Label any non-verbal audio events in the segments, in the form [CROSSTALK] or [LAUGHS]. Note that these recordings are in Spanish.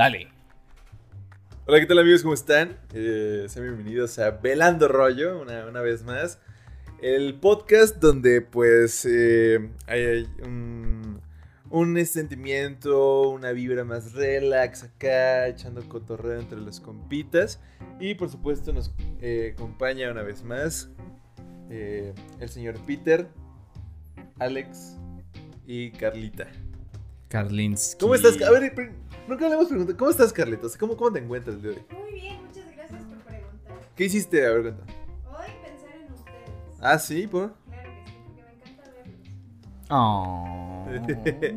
Dale. Hola, ¿qué tal amigos? ¿Cómo están? Eh, sean bienvenidos a Velando Rollo, una, una vez más. El podcast donde pues eh, hay, hay un, un sentimiento, una vibra más relax acá, echando cotorreo entre los compitas. Y por supuesto nos eh, acompaña una vez más eh, el señor Peter, Alex y Carlita. Carlinsky. ¿Cómo estás? A ver, pr- nunca le hemos preguntado. ¿Cómo estás, Carlitos? ¿Cómo, ¿Cómo te encuentras el día de hoy? Muy bien, muchas gracias por preguntar. ¿Qué hiciste? A ver, cuenta. Hoy pensar en ustedes. Ah, sí, ¿por? Claro que sí, porque me encanta verlos. [LAUGHS] Oh.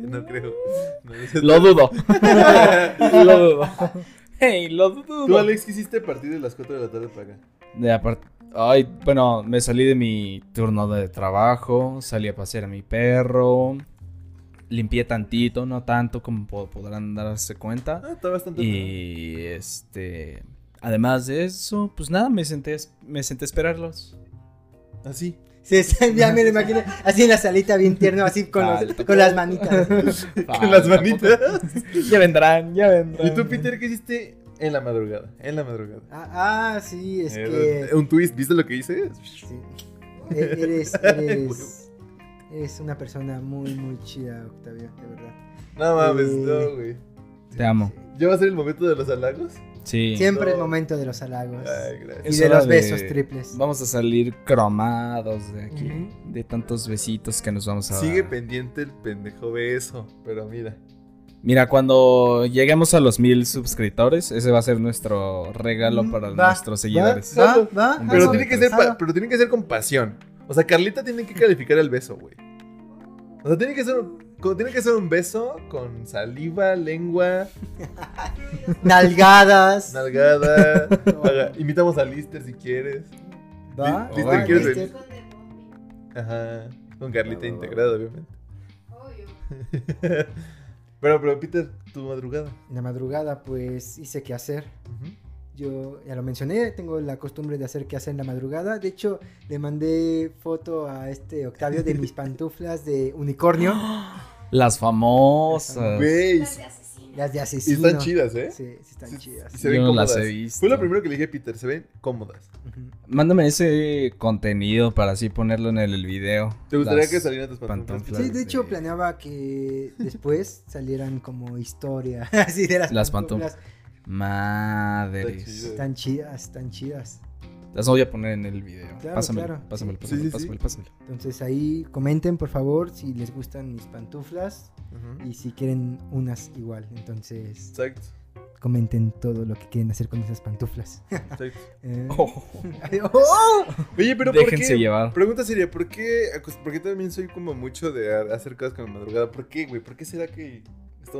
no creo. No, Lo dudo. [LAUGHS] lo dudo. Hey, lo dudo. ¿Tú, Alex, qué hiciste a partir de las 4 de la tarde para acá? De aparte. Ay, bueno, me salí de mi turno de trabajo, salí a pasear a mi perro, limpié tantito, no tanto como po- podrán darse cuenta. Ah, está bastante. Y este, además de eso, pues nada, me senté, me senté a esperarlos. Así. Sí, [LAUGHS] ya me lo imagino. Así en la salita, bien tierno, así con, los- con las manitas. [LAUGHS] Con las manitas. [LAUGHS] Ya vendrán, ya vendrán. ¿Y tú, Peter, qué hiciste en la madrugada? En la madrugada. Ah, ah, sí, es Eh, que. Un twist, ¿viste lo que hice? sí. E- Eres, eres, eres una persona muy, muy chida, Octavio, de verdad. No mames, Eh. no, güey. Te amo. ¿Ya va a ser el momento de los halagos? Sí. Siempre No. el momento de los halagos. Ay, gracias. y Es de los besos triples. Vamos a salir cromados de aquí. De tantos besitos que nos vamos a Sigue dar. pendiente el pendejo beso, pero mira. Mira, cuando lleguemos a los mil suscriptores, ese va a ser nuestro regalo para Mm, Va, nuestros seguidores. Va, va, Pero tiene que ser, pero tiene que ser con pasión. O sea, Carlita tiene que calificar el beso, güey. O sea, tiene que ser un, tiene que ser un beso con saliva, lengua, [LAUGHS] Nalgadas. nalgada. [LAUGHS] Haga- invitamos a Lister si quieres. Va, Lister, va, ¿quieres Lister. venir? Ajá. Con Carlita va. integrada, obviamente. Obvio. [LAUGHS] pero, pero, Peter, tu madrugada. En la madrugada, pues hice qué hacer. Ujú. Yo ya lo mencioné, tengo la costumbre de hacer qué hacer en la madrugada. De hecho, le mandé foto a este Octavio de mis [LAUGHS] pantuflas de unicornio. [GASPS] Las famosas. Güey, Las de asesino. Las de y están chidas, ¿eh? Sí, sí están Sí, chidas. Y se ven Yo no las cómodas. he visto. Fue lo primero que le dije a Peter, se ven cómodas. Mándame ese contenido para así ponerlo en el, el video. ¿Te gustaría Las que salieran tus pantuflas? pantuflas. Sí, de hecho de- planeaba que después salieran como historia [LAUGHS] así de las, Las pantuflas. Madres. Están chidas, están chidas. Las voy a poner en el video. Claro, pásamelo, claro. pásamelo, Sí, pásamelo, sí, sí. pásamelo, pásamelo. Entonces ahí comenten por favor si les gustan mis pantuflas y si quieren unas igual. Entonces Exacto, comenten todo lo que quieren hacer con esas pantuflas. exacto. [LAUGHS] Eh. [LAUGHS] Oh, [LAUGHS] ¡Oh! Oye, pero ¿por déjense qué? llevar. Pregunta seria, ¿por qué? acos- Porque también soy como mucho de hacer cosas con la madrugada. ¿Por qué, güey? ¿Por qué será que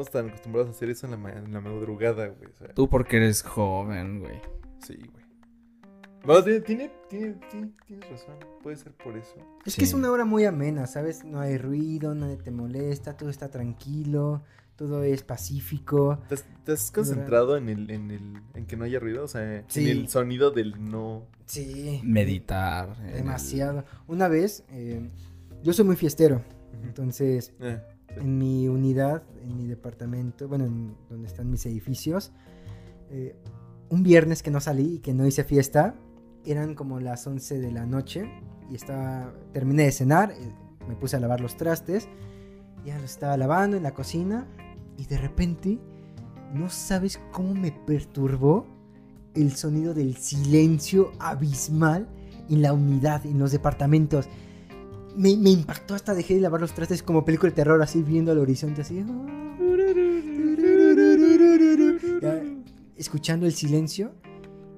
estamos tan acostumbrados a hacer eso en la, ma- en la madrugada, güey? O sea, Tú porque eres joven, güey. sí, güey. No, tiene, tiene, tiene- tiene- tienes razón. Puede ser por eso. Es Sí. que es una hora muy amena, ¿sabes? No hay ruido, nadie te molesta, todo está tranquilo, todo es pacífico. ¿Estás, estás concentrado en el, en el, en que no haya ruido? O sea, Sí. en el sonido del no. Sí. Meditar. el- Demasiado. Una vez, eh, yo soy muy fiestero, entonces Eh. En mi unidad, en mi departamento, bueno, en donde están mis edificios, eh, un viernes que no salí y que no hice fiesta, eran como las 11 de la noche y estaba, terminé de cenar, eh, me puse a lavar los trastes, ya los estaba lavando en la cocina y de repente, no sabes cómo me perturbó el sonido del silencio abismal en la unidad, en los departamentos. Me, impactó hasta dejé de lavar los trastes como película de terror, así viendo al horizonte, así. Escuchando el silencio.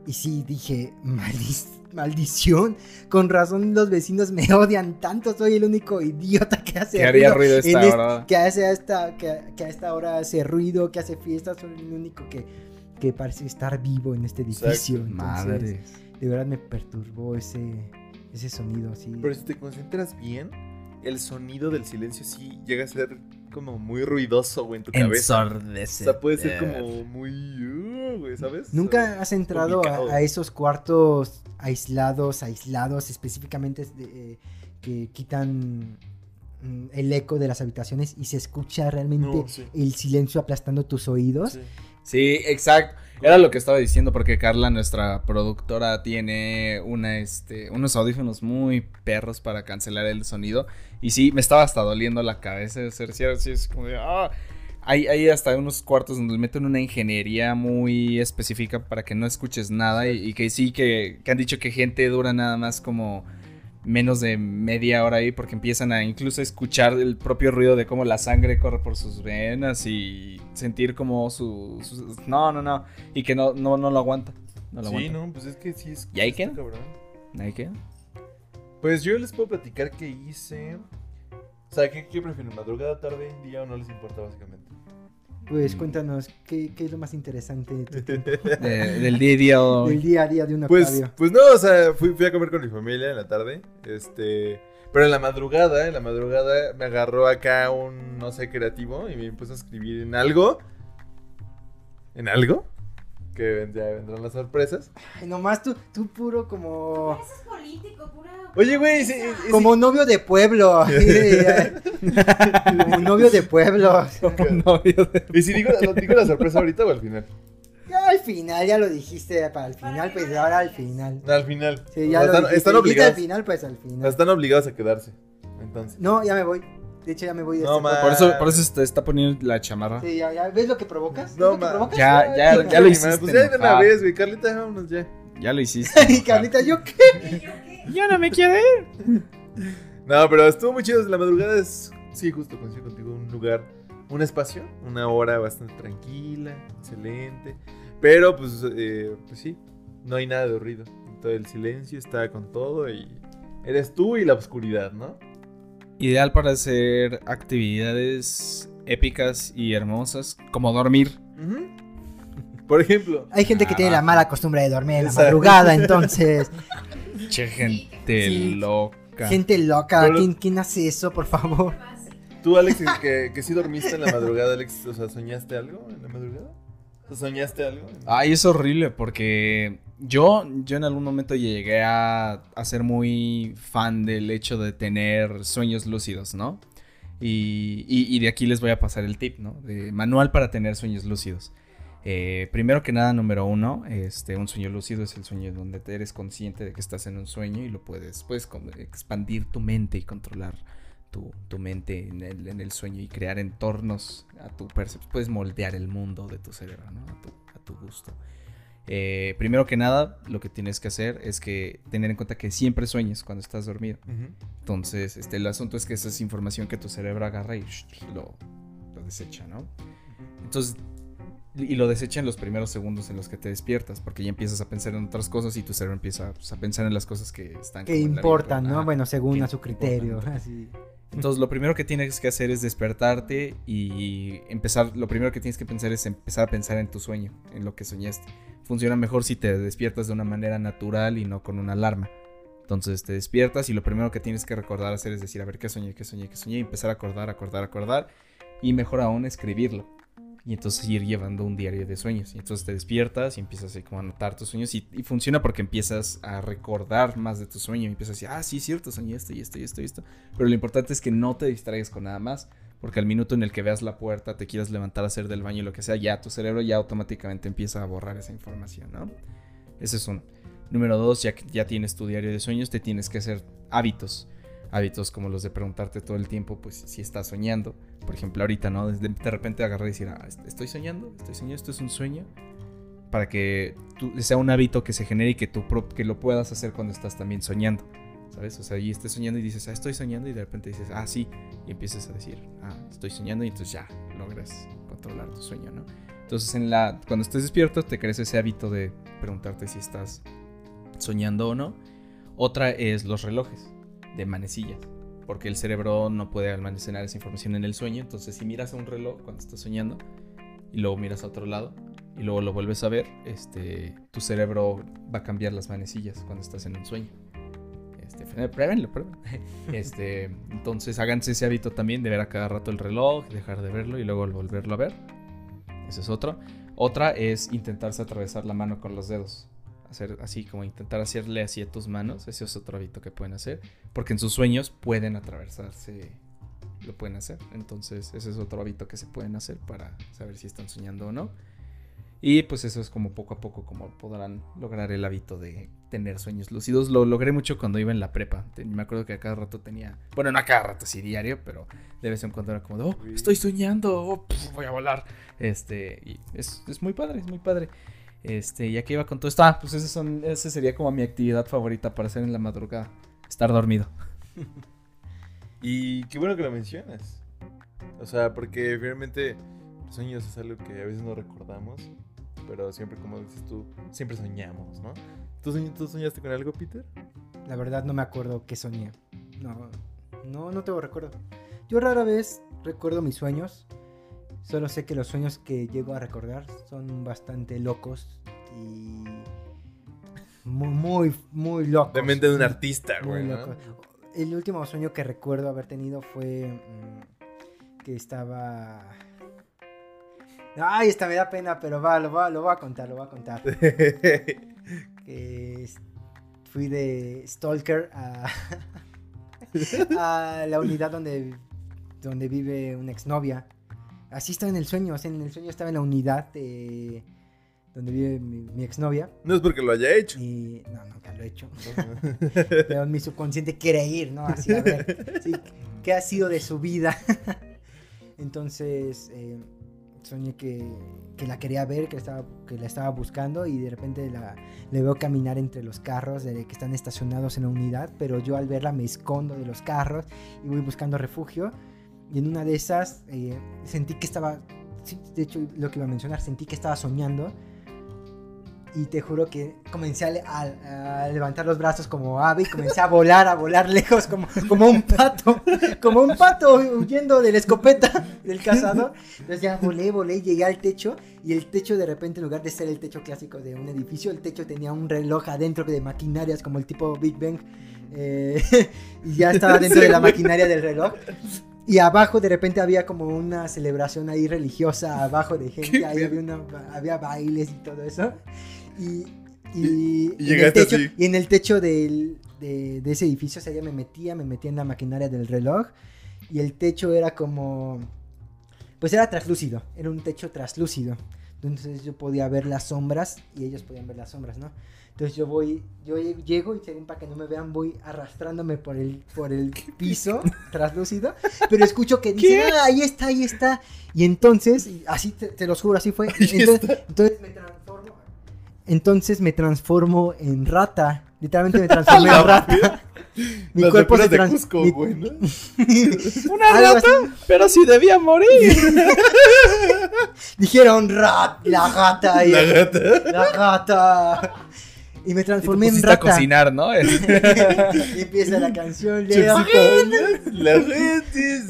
Y sí, dije, "Maldi- maldición. Con razón los vecinos me odian tanto. Soy el único idiota que hace Que ruido en esta que hace a esta, que, a esta hora hace ruido, que hace fiesta. Soy el único que, que parece estar vivo en este edificio. Entonces, Madres. de verdad me perturbó ese, ese sonido así. Pero si te concentras bien, el sonido del silencio sí llega a ser como muy ruidoso, güey, en tu cabeza. O sea, puede ser como muy. uh, güey, ¿sabes? ¿Nunca has entrado a, a esos cuartos aislados, aislados, específicamente de, eh, que quitan mm, el eco de las habitaciones y se escucha realmente No, sí. el silencio aplastando tus oídos? Sí. Sí, exacto. Era lo que estaba diciendo porque Carla, nuestra productora, tiene una, este, unos audífonos muy perros para cancelar el sonido. Y sí, me estaba hasta doliendo la cabeza de ser cierto. Sí, es como ah. Hay, hay hasta unos cuartos donde meten una ingeniería muy específica para que no escuches nada. Y, y que sí, que, que han dicho que gente dura nada más como menos de media hora ahí porque empiezan a incluso escuchar el propio ruido de cómo la sangre corre por sus venas y sentir como su... su- no, no, no. Y que no, no, no lo aguanta. No lo Sí, aguanta. no, pues es que sí es. ¿Y ahí queda? cabrón. ¿Ahí queda? Pues yo les puedo platicar qué hice. O sea, ¿qué, qué prefieren? ¿Madrugada, tarde, día o no les importa básicamente? Pues Mm. cuéntanos, ¿qué, qué es lo más interesante de tu tiempo? [LAUGHS] De- [LAUGHS] del día a día del día a día de un Pues, Octavio? pues no, o sea, fui, fui a comer con mi familia en la tarde. Este. Pero en la madrugada, en la madrugada me agarró acá un, no sé, creativo y me puso a escribir en algo. ¿En algo? Que ya vendrán las sorpresas. Ay, nomás tú, tú puro como... Eso es político, pura. Oye, güey, sí, [LAUGHS] Como novio de pueblo. como novio de pueblo. Novio de- ¿Y si digo, la- digo la sorpresa ahorita o al final? Ya al final, ya lo dijiste para el final, pues ahora al final. Al final. Sí, ya O lo están, dijiste, están dijiste obligados. al final, pues al final. Están obligados a quedarse. Entonces. No, ya me voy. De hecho, ya me voy de No, este. Por eso, por eso se te está poniendo la chamarra. Sí, ya, ya. ¿Ves lo que provocas? ¿Ves No, lo que ma. provocas? Ya, ya, lo hiciste. Pues ya de una vez, güey. Carlita, vámonos ya. Ya lo hiciste. [LAUGHS] Y. Carlita, ¿yo qué? ¿Y yo no me quiero ir. [LAUGHS] No, pero estuvo muy chido. La madrugada es, sí, justo coincido contigo, un lugar, un espacio, una hora bastante tranquila, excelente. Pero, pues, eh, pues sí, no hay nada de ruido. Todo el silencio está con todo y eres tú y la oscuridad, ¿no? Ideal para hacer actividades épicas y hermosas, como dormir. Por ejemplo, Hay gente que tiene la mala costumbre de dormir en la madrugada, [LAUGHS] entonces. Che, gente Sí. loca. Gente loca. ¿Quién, quién hace eso, por favor? Tú, Alex, que, que sí dormiste en la madrugada, Alex, o sea, ¿soñaste algo en la madrugada? ¿Soñaste algo? Ay, es horrible porque yo, yo en algún momento llegué a, a ser muy fan del hecho de tener sueños lúcidos, ¿no? Y, y- de aquí les voy a pasar el tip, ¿no? De manual para tener sueños lúcidos. Eh, primero que nada, número uno, este, un sueño lúcido es el sueño donde eres consciente de que estás en un sueño y lo puedes, puedes expandir tu mente y controlar tu, tu mente en el, en el sueño y crear entornos a tu percepción. Puedes moldear el mundo de tu cerebro, ¿no? A tu, a tu gusto. Eh, primero que nada, lo que tienes que hacer es que tener en cuenta que siempre sueñes cuando estás dormido. Entonces, este, el asunto es que esa es información que tu cerebro agarra y sh, lo, lo desecha, ¿no? Entonces, y lo desecha en los primeros segundos en los que te despiertas, porque ya empiezas a pensar en otras cosas y tu cerebro empieza pues, a pensar en las cosas que están... Que importan, ¿no? ajá. Bueno, según a su criterio. importan. [LAUGHS] Así. Entonces, lo primero que tienes que hacer es despertarte y empezar. Lo primero que tienes que pensar es empezar a pensar en tu sueño, en lo que soñaste. Funciona mejor si te despiertas de una manera natural y no con una alarma. Entonces te despiertas y lo primero que tienes que recordar hacer es decir, a ver qué soñé, qué soñé, qué soñé, y empezar a acordar, acordar, acordar. Y mejor aún escribirlo. Y entonces ir llevando un diario de sueños. Y entonces te despiertas y empiezas así como a anotar tus sueños. Y, funciona porque empiezas a recordar más de tu sueño. Y empiezas a decir, ah, sí, cierto, soñé esto y esto y esto y esto. Pero lo importante es que no te distraigas con nada más. Porque al minuto en el que veas la puerta, te quieras levantar a hacer del baño y lo que sea, ya tu cerebro ya automáticamente empieza a borrar esa información, ¿no? Ese es uno. Número dos, ya que ya tienes tu diario de sueños, te tienes que hacer hábitos. Hábitos como los de preguntarte todo el tiempo, pues si estás soñando. Por ejemplo, ahorita, ¿no? De, de repente agarrar y decir, ah, estoy soñando, estoy soñando, esto es un sueño. Para que tú- sea un hábito que se genere y que, tú, que lo puedas hacer cuando estás también soñando. ¿Sabes? O sea, y estés soñando y dices, ah, estoy soñando y de repente dices, ah, sí. Y empiezas a decir, ah, estoy soñando y entonces ya logras controlar tu sueño, ¿no? Entonces, en la, cuando estés despierto, te crees ese hábito de preguntarte si estás soñando o no. Otra es los relojes de manecillas, porque el cerebro no puede almacenar esa información en el sueño. Entonces, si miras a un reloj cuando estás soñando y luego miras a otro lado y luego lo vuelves a ver, este, tu cerebro va a cambiar las manecillas cuando estás en un sueño. Este, pruébenlo, pruébenlo. [LAUGHS] Este, entonces háganse ese hábito también de ver a cada rato el reloj, dejar de verlo y luego volverlo a ver. Ese es otro. Otra es intentarse atravesar la mano con los dedos. Hacer así como intentar hacerle así a tus manos. Ese es otro hábito que pueden hacer. Porque en sus sueños pueden atravesarse. Lo pueden hacer. Entonces ese es otro hábito que se pueden hacer para saber si están soñando o no. Y pues eso es como poco a poco como podrán lograr el hábito de tener sueños lúcidos. Lo logré mucho cuando iba en la prepa. Me acuerdo que a cada rato tenía, bueno, no a cada rato, sí diario, pero de vez en cuando era como, de, oh, estoy soñando, oh, pf, voy a volar. Este, y es, es muy padre, es muy padre. Este, ya que iba con todo esto, ah, pues ese, son, ese sería como mi actividad favorita para hacer en la madrugada, estar dormido. [LAUGHS] Y qué bueno que lo mencionas. O sea, porque finalmente los sueños es algo que a veces no recordamos, pero siempre, como dices tú, siempre soñamos, ¿no? ¿Tú, soñ- tú soñaste con algo, Peter? La verdad no me acuerdo qué soñé. No, no, no tengo recuerdo. Yo rara vez recuerdo mis sueños. Solo sé que los sueños que llego a recordar son bastante locos y muy, muy, muy locos. De mente de un artista, güey. ¿no? El último sueño que recuerdo haber tenido fue mm, que estaba... Ay, esta me da pena, pero va, lo va, lo voy a contar, lo voy a contar. [LAUGHS] que fui de Stalker a, [LAUGHS] a la unidad donde, donde vive una exnovia. Así estaba en el sueño, o sea, en el sueño estaba en la unidad de donde vive mi, mi exnovia. no es porque lo haya hecho. Y no, nunca lo he hecho. [LAUGHS] Pero en mi subconsciente quiere ir, ¿no? Así, a ver, sí, ¿qué ha sido de su vida? [LAUGHS] Entonces, eh, soñé que, que la quería ver, que, estaba, que la estaba buscando y de repente la, le veo caminar entre los carros de, que están estacionados en la unidad, pero yo al verla me escondo de los carros y voy buscando refugio. Y en una de esas eh, sentí que estaba, de hecho lo que iba a mencionar, sentí que estaba soñando y te juro que comencé a, le- a- a levantar los brazos como ave comencé a volar, a volar lejos como, como un pato, como un pato huyendo de la escopeta del cazador. Entonces ya volé, volé, llegué al techo y el techo de repente en lugar de ser el techo clásico de un edificio, el techo tenía un reloj adentro de maquinarias como el tipo Big Bang eh, [LAUGHS] y ya estaba [LAUGHS] dentro de la maquinaria del reloj. Y abajo de repente había como una celebración ahí religiosa abajo de gente, ahí había, una- había bailes y todo eso. Y, y, Y- en el techo, y en el techo del- de, de ese edificio, o sea, ya me metía, me metía en la maquinaria del reloj. Y el techo era como. Pues era traslúcido, era un techo traslúcido. Entonces yo podía ver las sombras y ellos podían ver las sombras, ¿no? Entonces yo voy, yo lle- llego y según para que no me vean, voy arrastrándome por el, por el piso traslúcido. Pero escucho que dicen, ah, ahí está, ahí está. Y entonces, y así te, te los juro, así fue. Entonces, entonces me transformo. Entonces me transformo en rata. Literalmente me [LAUGHS] transformé en rata. Mi Las cuerpo se locuras de trans- Cusco, mi-. [LAUGHS] ¡Una rata! Pero si debía morir. [LAUGHS] Dijeron rat, la gata. La gata. La gata. Y me Y te transformé en pusiste a rata. cocinar, ¿no? [LAUGHS] y empieza la canción. La gente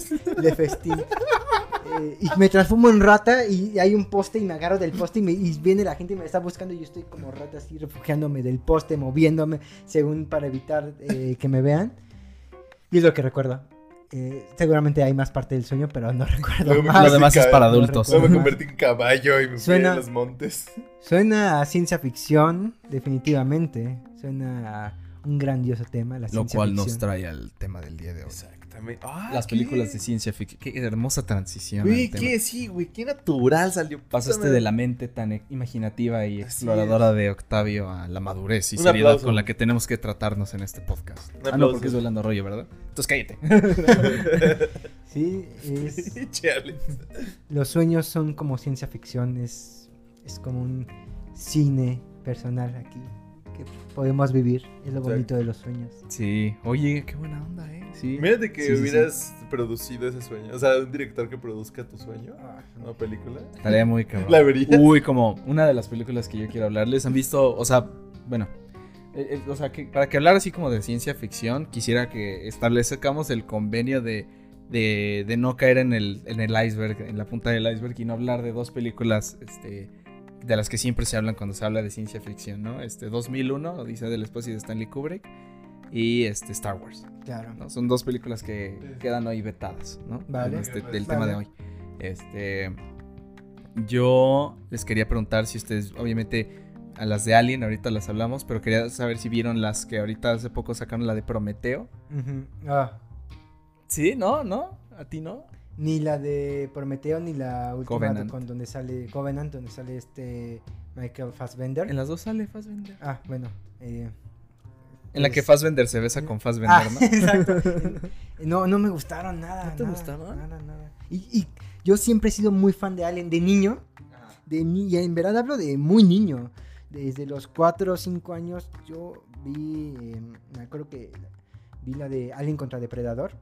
se de festín. Eh, y me transformo en rata y hay un poste y me agarro del poste y, me- y viene la gente y me está buscando y yo estoy como rata así refugiándome del poste, moviéndome según para evitar eh, que me vean. Y es lo que recuerdo. Eh, seguramente hay más parte del sueño, pero no [LAUGHS] recuerdo Luego más. Lo demás es para No adultos. Luego me convertí en caballo y me fui Suena- a los montes. Suena a ciencia ficción, definitivamente. Suena a un grandioso tema, la Lo ciencia cual ficción. nos trae al tema del día de hoy. Ah, Las ¿qué? películas de ciencia ficción. Qué hermosa transición. Güey. ¿qué? Sí, güey, qué natural salió. Pasaste de la mente tan e- imaginativa y Así exploradora de Octavio a la madurez y Un seriedad aplauso. con la que tenemos que tratarnos en este podcast. Un Ah, no, porque es Velando Rollo, ¿verdad? Entonces cállate. [LAUGHS] Sí, es, [LAUGHS] los sueños son como ciencia ficción, es, es como un cine personal aquí que podemos vivir. Es lo Exacto. bonito de los sueños. Sí, oye, qué buena onda, ¿eh? Sí. Imagínate que Sí, sí, sí. hubieras producido ese sueño. O sea, un director que produzca tu sueño. Una película. Estaría muy cabrón. ¿La verías? Uy, como una de las películas que yo quiero hablarles. ¿Han visto? O sea, bueno. eh, eh, o sea, que para que hablar así como de ciencia ficción, quisiera que establezcamos el convenio de, de, de no caer en el, en el iceberg, en la punta del iceberg y no hablar de dos películas este, de las que siempre se hablan cuando se habla de ciencia ficción, ¿no? Este, 2001, Odisea del Espacio de Stanley Kubrick y este, Star Wars. Claro. ¿no? Son dos películas que quedan hoy vetadas, ¿no? Vale. Este- del Vale. tema de hoy. Este, yo les quería preguntar si ustedes, obviamente, a las de Alien, ahorita las hablamos, pero quería saber si vieron las que ahorita hace poco sacaron la de Prometeo. Ah, Sí, ¿no? ¿No? ¿A ti no? Ni la de Prometeo, ni la última Covenant. con donde sale Covenant, donde sale este Michael Fassbender. En las dos sale Fassbender. Ah, bueno. eh, En la que es- Fassbender se besa con Fassbender, Ah, ¿no? [LAUGHS] exacto. No, no me gustaron nada. ¿No te nada, gustaban? Nada, nada. Y, y yo siempre he sido muy fan de Alien de niño. De ni- y en verdad hablo de muy niño. Desde los 4 o 5 años yo vi, eh, me acuerdo que vi la de Alien contra Depredador.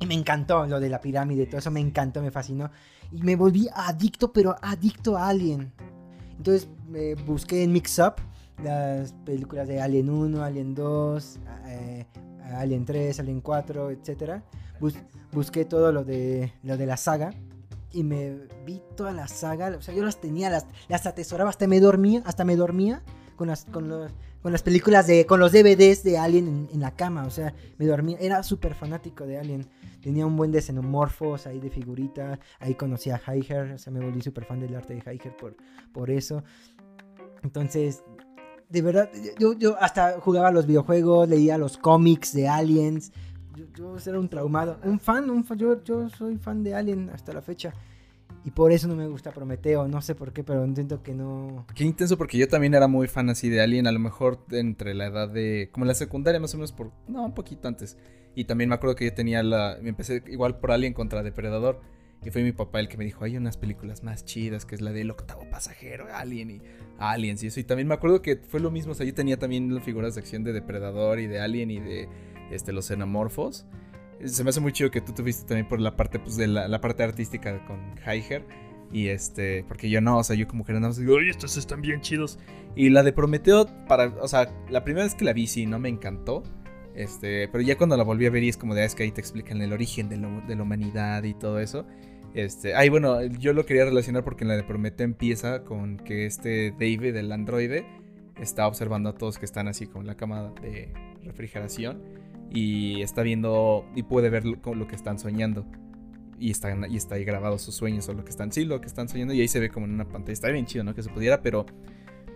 Y me encantó lo de la pirámide, todo eso me encantó, me fascinó. Y me volví adicto, pero adicto a Alien. Entonces me busqué en Mix Up las películas de Alien 1, Alien 2, eh, Alien 3, Alien 4, etc. busqué todo lo de, lo de la saga. Y me vi toda la saga. O sea, yo las tenía, las, las atesoraba, hasta me dormía, hasta me dormía con las, con los, con las películas de, con los DVDs de Alien en, la cama. O sea, me dormía, era súper fanático de Alien. Tenía un buen de xenomorfos ahí de figuritas. Ahí conocí a Heiger. O sea, me volví súper fan del arte de Heiger por, por eso. Entonces, de verdad, yo, yo hasta jugaba los videojuegos, leía los cómics de Aliens. Yo, yo era un traumado. Un fan, un fan yo, yo soy fan de Alien hasta la fecha. Y por eso no me gusta Prometeo. No sé por qué, pero entiendo que no. Qué intenso, porque yo también era muy fan así de Alien, a lo mejor entre la edad de. como la secundaria, más o menos por. no, un poquito antes. Y también me acuerdo que yo tenía la. me empecé igual por Alien contra Depredador. Y fue mi papá el que me dijo, hay unas películas más chidas, que es la del octavo pasajero, Alien y Aliens y eso. Y también me acuerdo que fue lo mismo, o sea, yo tenía también las figuras de acción de Depredador y de Alien y de este, los xenomorfos. Se me hace muy chido que tú tuviste también por la parte, pues, de la, la parte artística con Heiger. Y este, porque yo no, o sea, yo como más digo, oye, estos están bien chidos. Y la de Prometeo, para, o sea, la primera vez que la vi, sí, no me encantó. Este, pero ya cuando la volví a ver y es como de, ah, es que ahí te explican el origen de, lo- de la humanidad y todo eso. Este, ay, bueno, yo lo quería relacionar porque la de Prometeo empieza con que este David, el androide, está observando a todos que están así con la cama de refrigeración y está viendo y puede ver lo, lo que están soñando. Y están, y está ahí grabado sus sueños o lo que están, sí, lo que están soñando y ahí se ve como en una pantalla. Está bien chido, ¿no? Que se pudiera, pero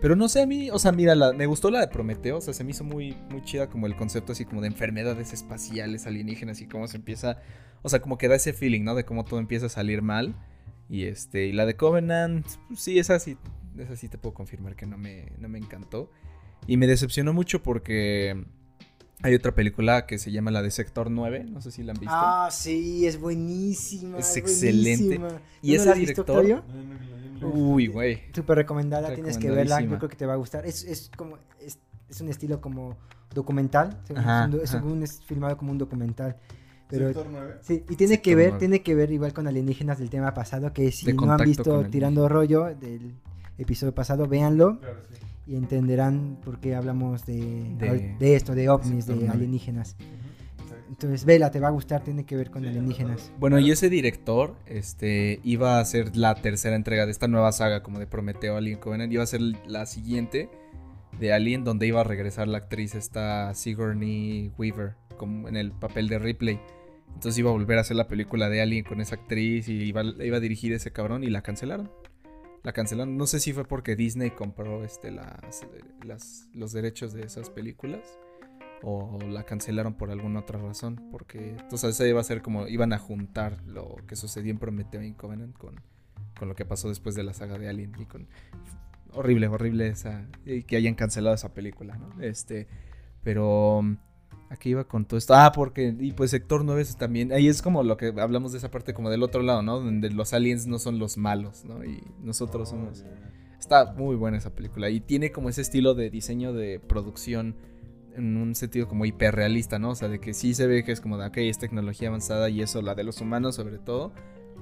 pero no sé, a mí, o sea, mira, la- me gustó la de Prometeo, o sea, se me hizo muy, muy chida como el concepto así como de enfermedades espaciales, alienígenas y cómo se empieza, o sea, como que da ese feeling, ¿no? De cómo todo empieza a salir mal. Y este, y la de Covenant, pues, sí, esa sí, esa sí te puedo confirmar que no me, no me encantó. Y me decepcionó mucho porque hay otra película que se llama la de Sector 9, no sé si la han visto. Ah, sí, es buenísima. Es excelente. buenísima. Y ¿Tú no ese visto, director- Octavio? Uy, güey. Súper recomendada, tienes que verla, yo creo que te va a gustar. Es, es como, es, es un estilo como documental, según, Ajá, es, un es filmado como un documental. Pero Sector 9. sí, y tiene que Sector ver, nueve. tiene que ver igual con alienígenas del tema pasado, que si De no han visto Tirando Rollo del episodio pasado, véanlo Claro, sí. Y entenderán por qué hablamos de, De- de esto, de ovnis, de alienígenas. Entonces, vela, te va a gustar, tiene que ver con Sí, alienígenas. Bueno, y ese director, este, iba a ser la tercera entrega de esta nueva saga como de Prometeo Alien Covenant, iba a ser la siguiente de Alien donde iba a regresar la actriz esta Sigourney Weaver como en el papel de Ripley. Entonces iba a volver a hacer la película de Alien con esa actriz y iba, iba a dirigir ese cabrón y la cancelaron. La cancelaron. No sé si fue porque Disney compró este, las, las- los derechos de esas películas o la cancelaron por alguna otra razón. Porque entonces esa iba a ser como iban a juntar lo que sucedió en Prometeo y con, con lo que pasó después de la saga de Alien. Y con, horrible, horrible esa, que hayan cancelado esa película, ¿no? Este, pero um, aquí iba con todo esto. Ah, porque, y pues Sector 9 es también, ahí es como lo que hablamos de esa parte como del otro lado, ¿no? Donde los aliens no son los malos, ¿no? Y nosotros somos... Está muy buena esa película y tiene como ese estilo de diseño de producción en un sentido como hiperrealista, ¿no? O sea, de que sí se ve que es como de, ok, es tecnología avanzada y eso, la de los humanos sobre todo,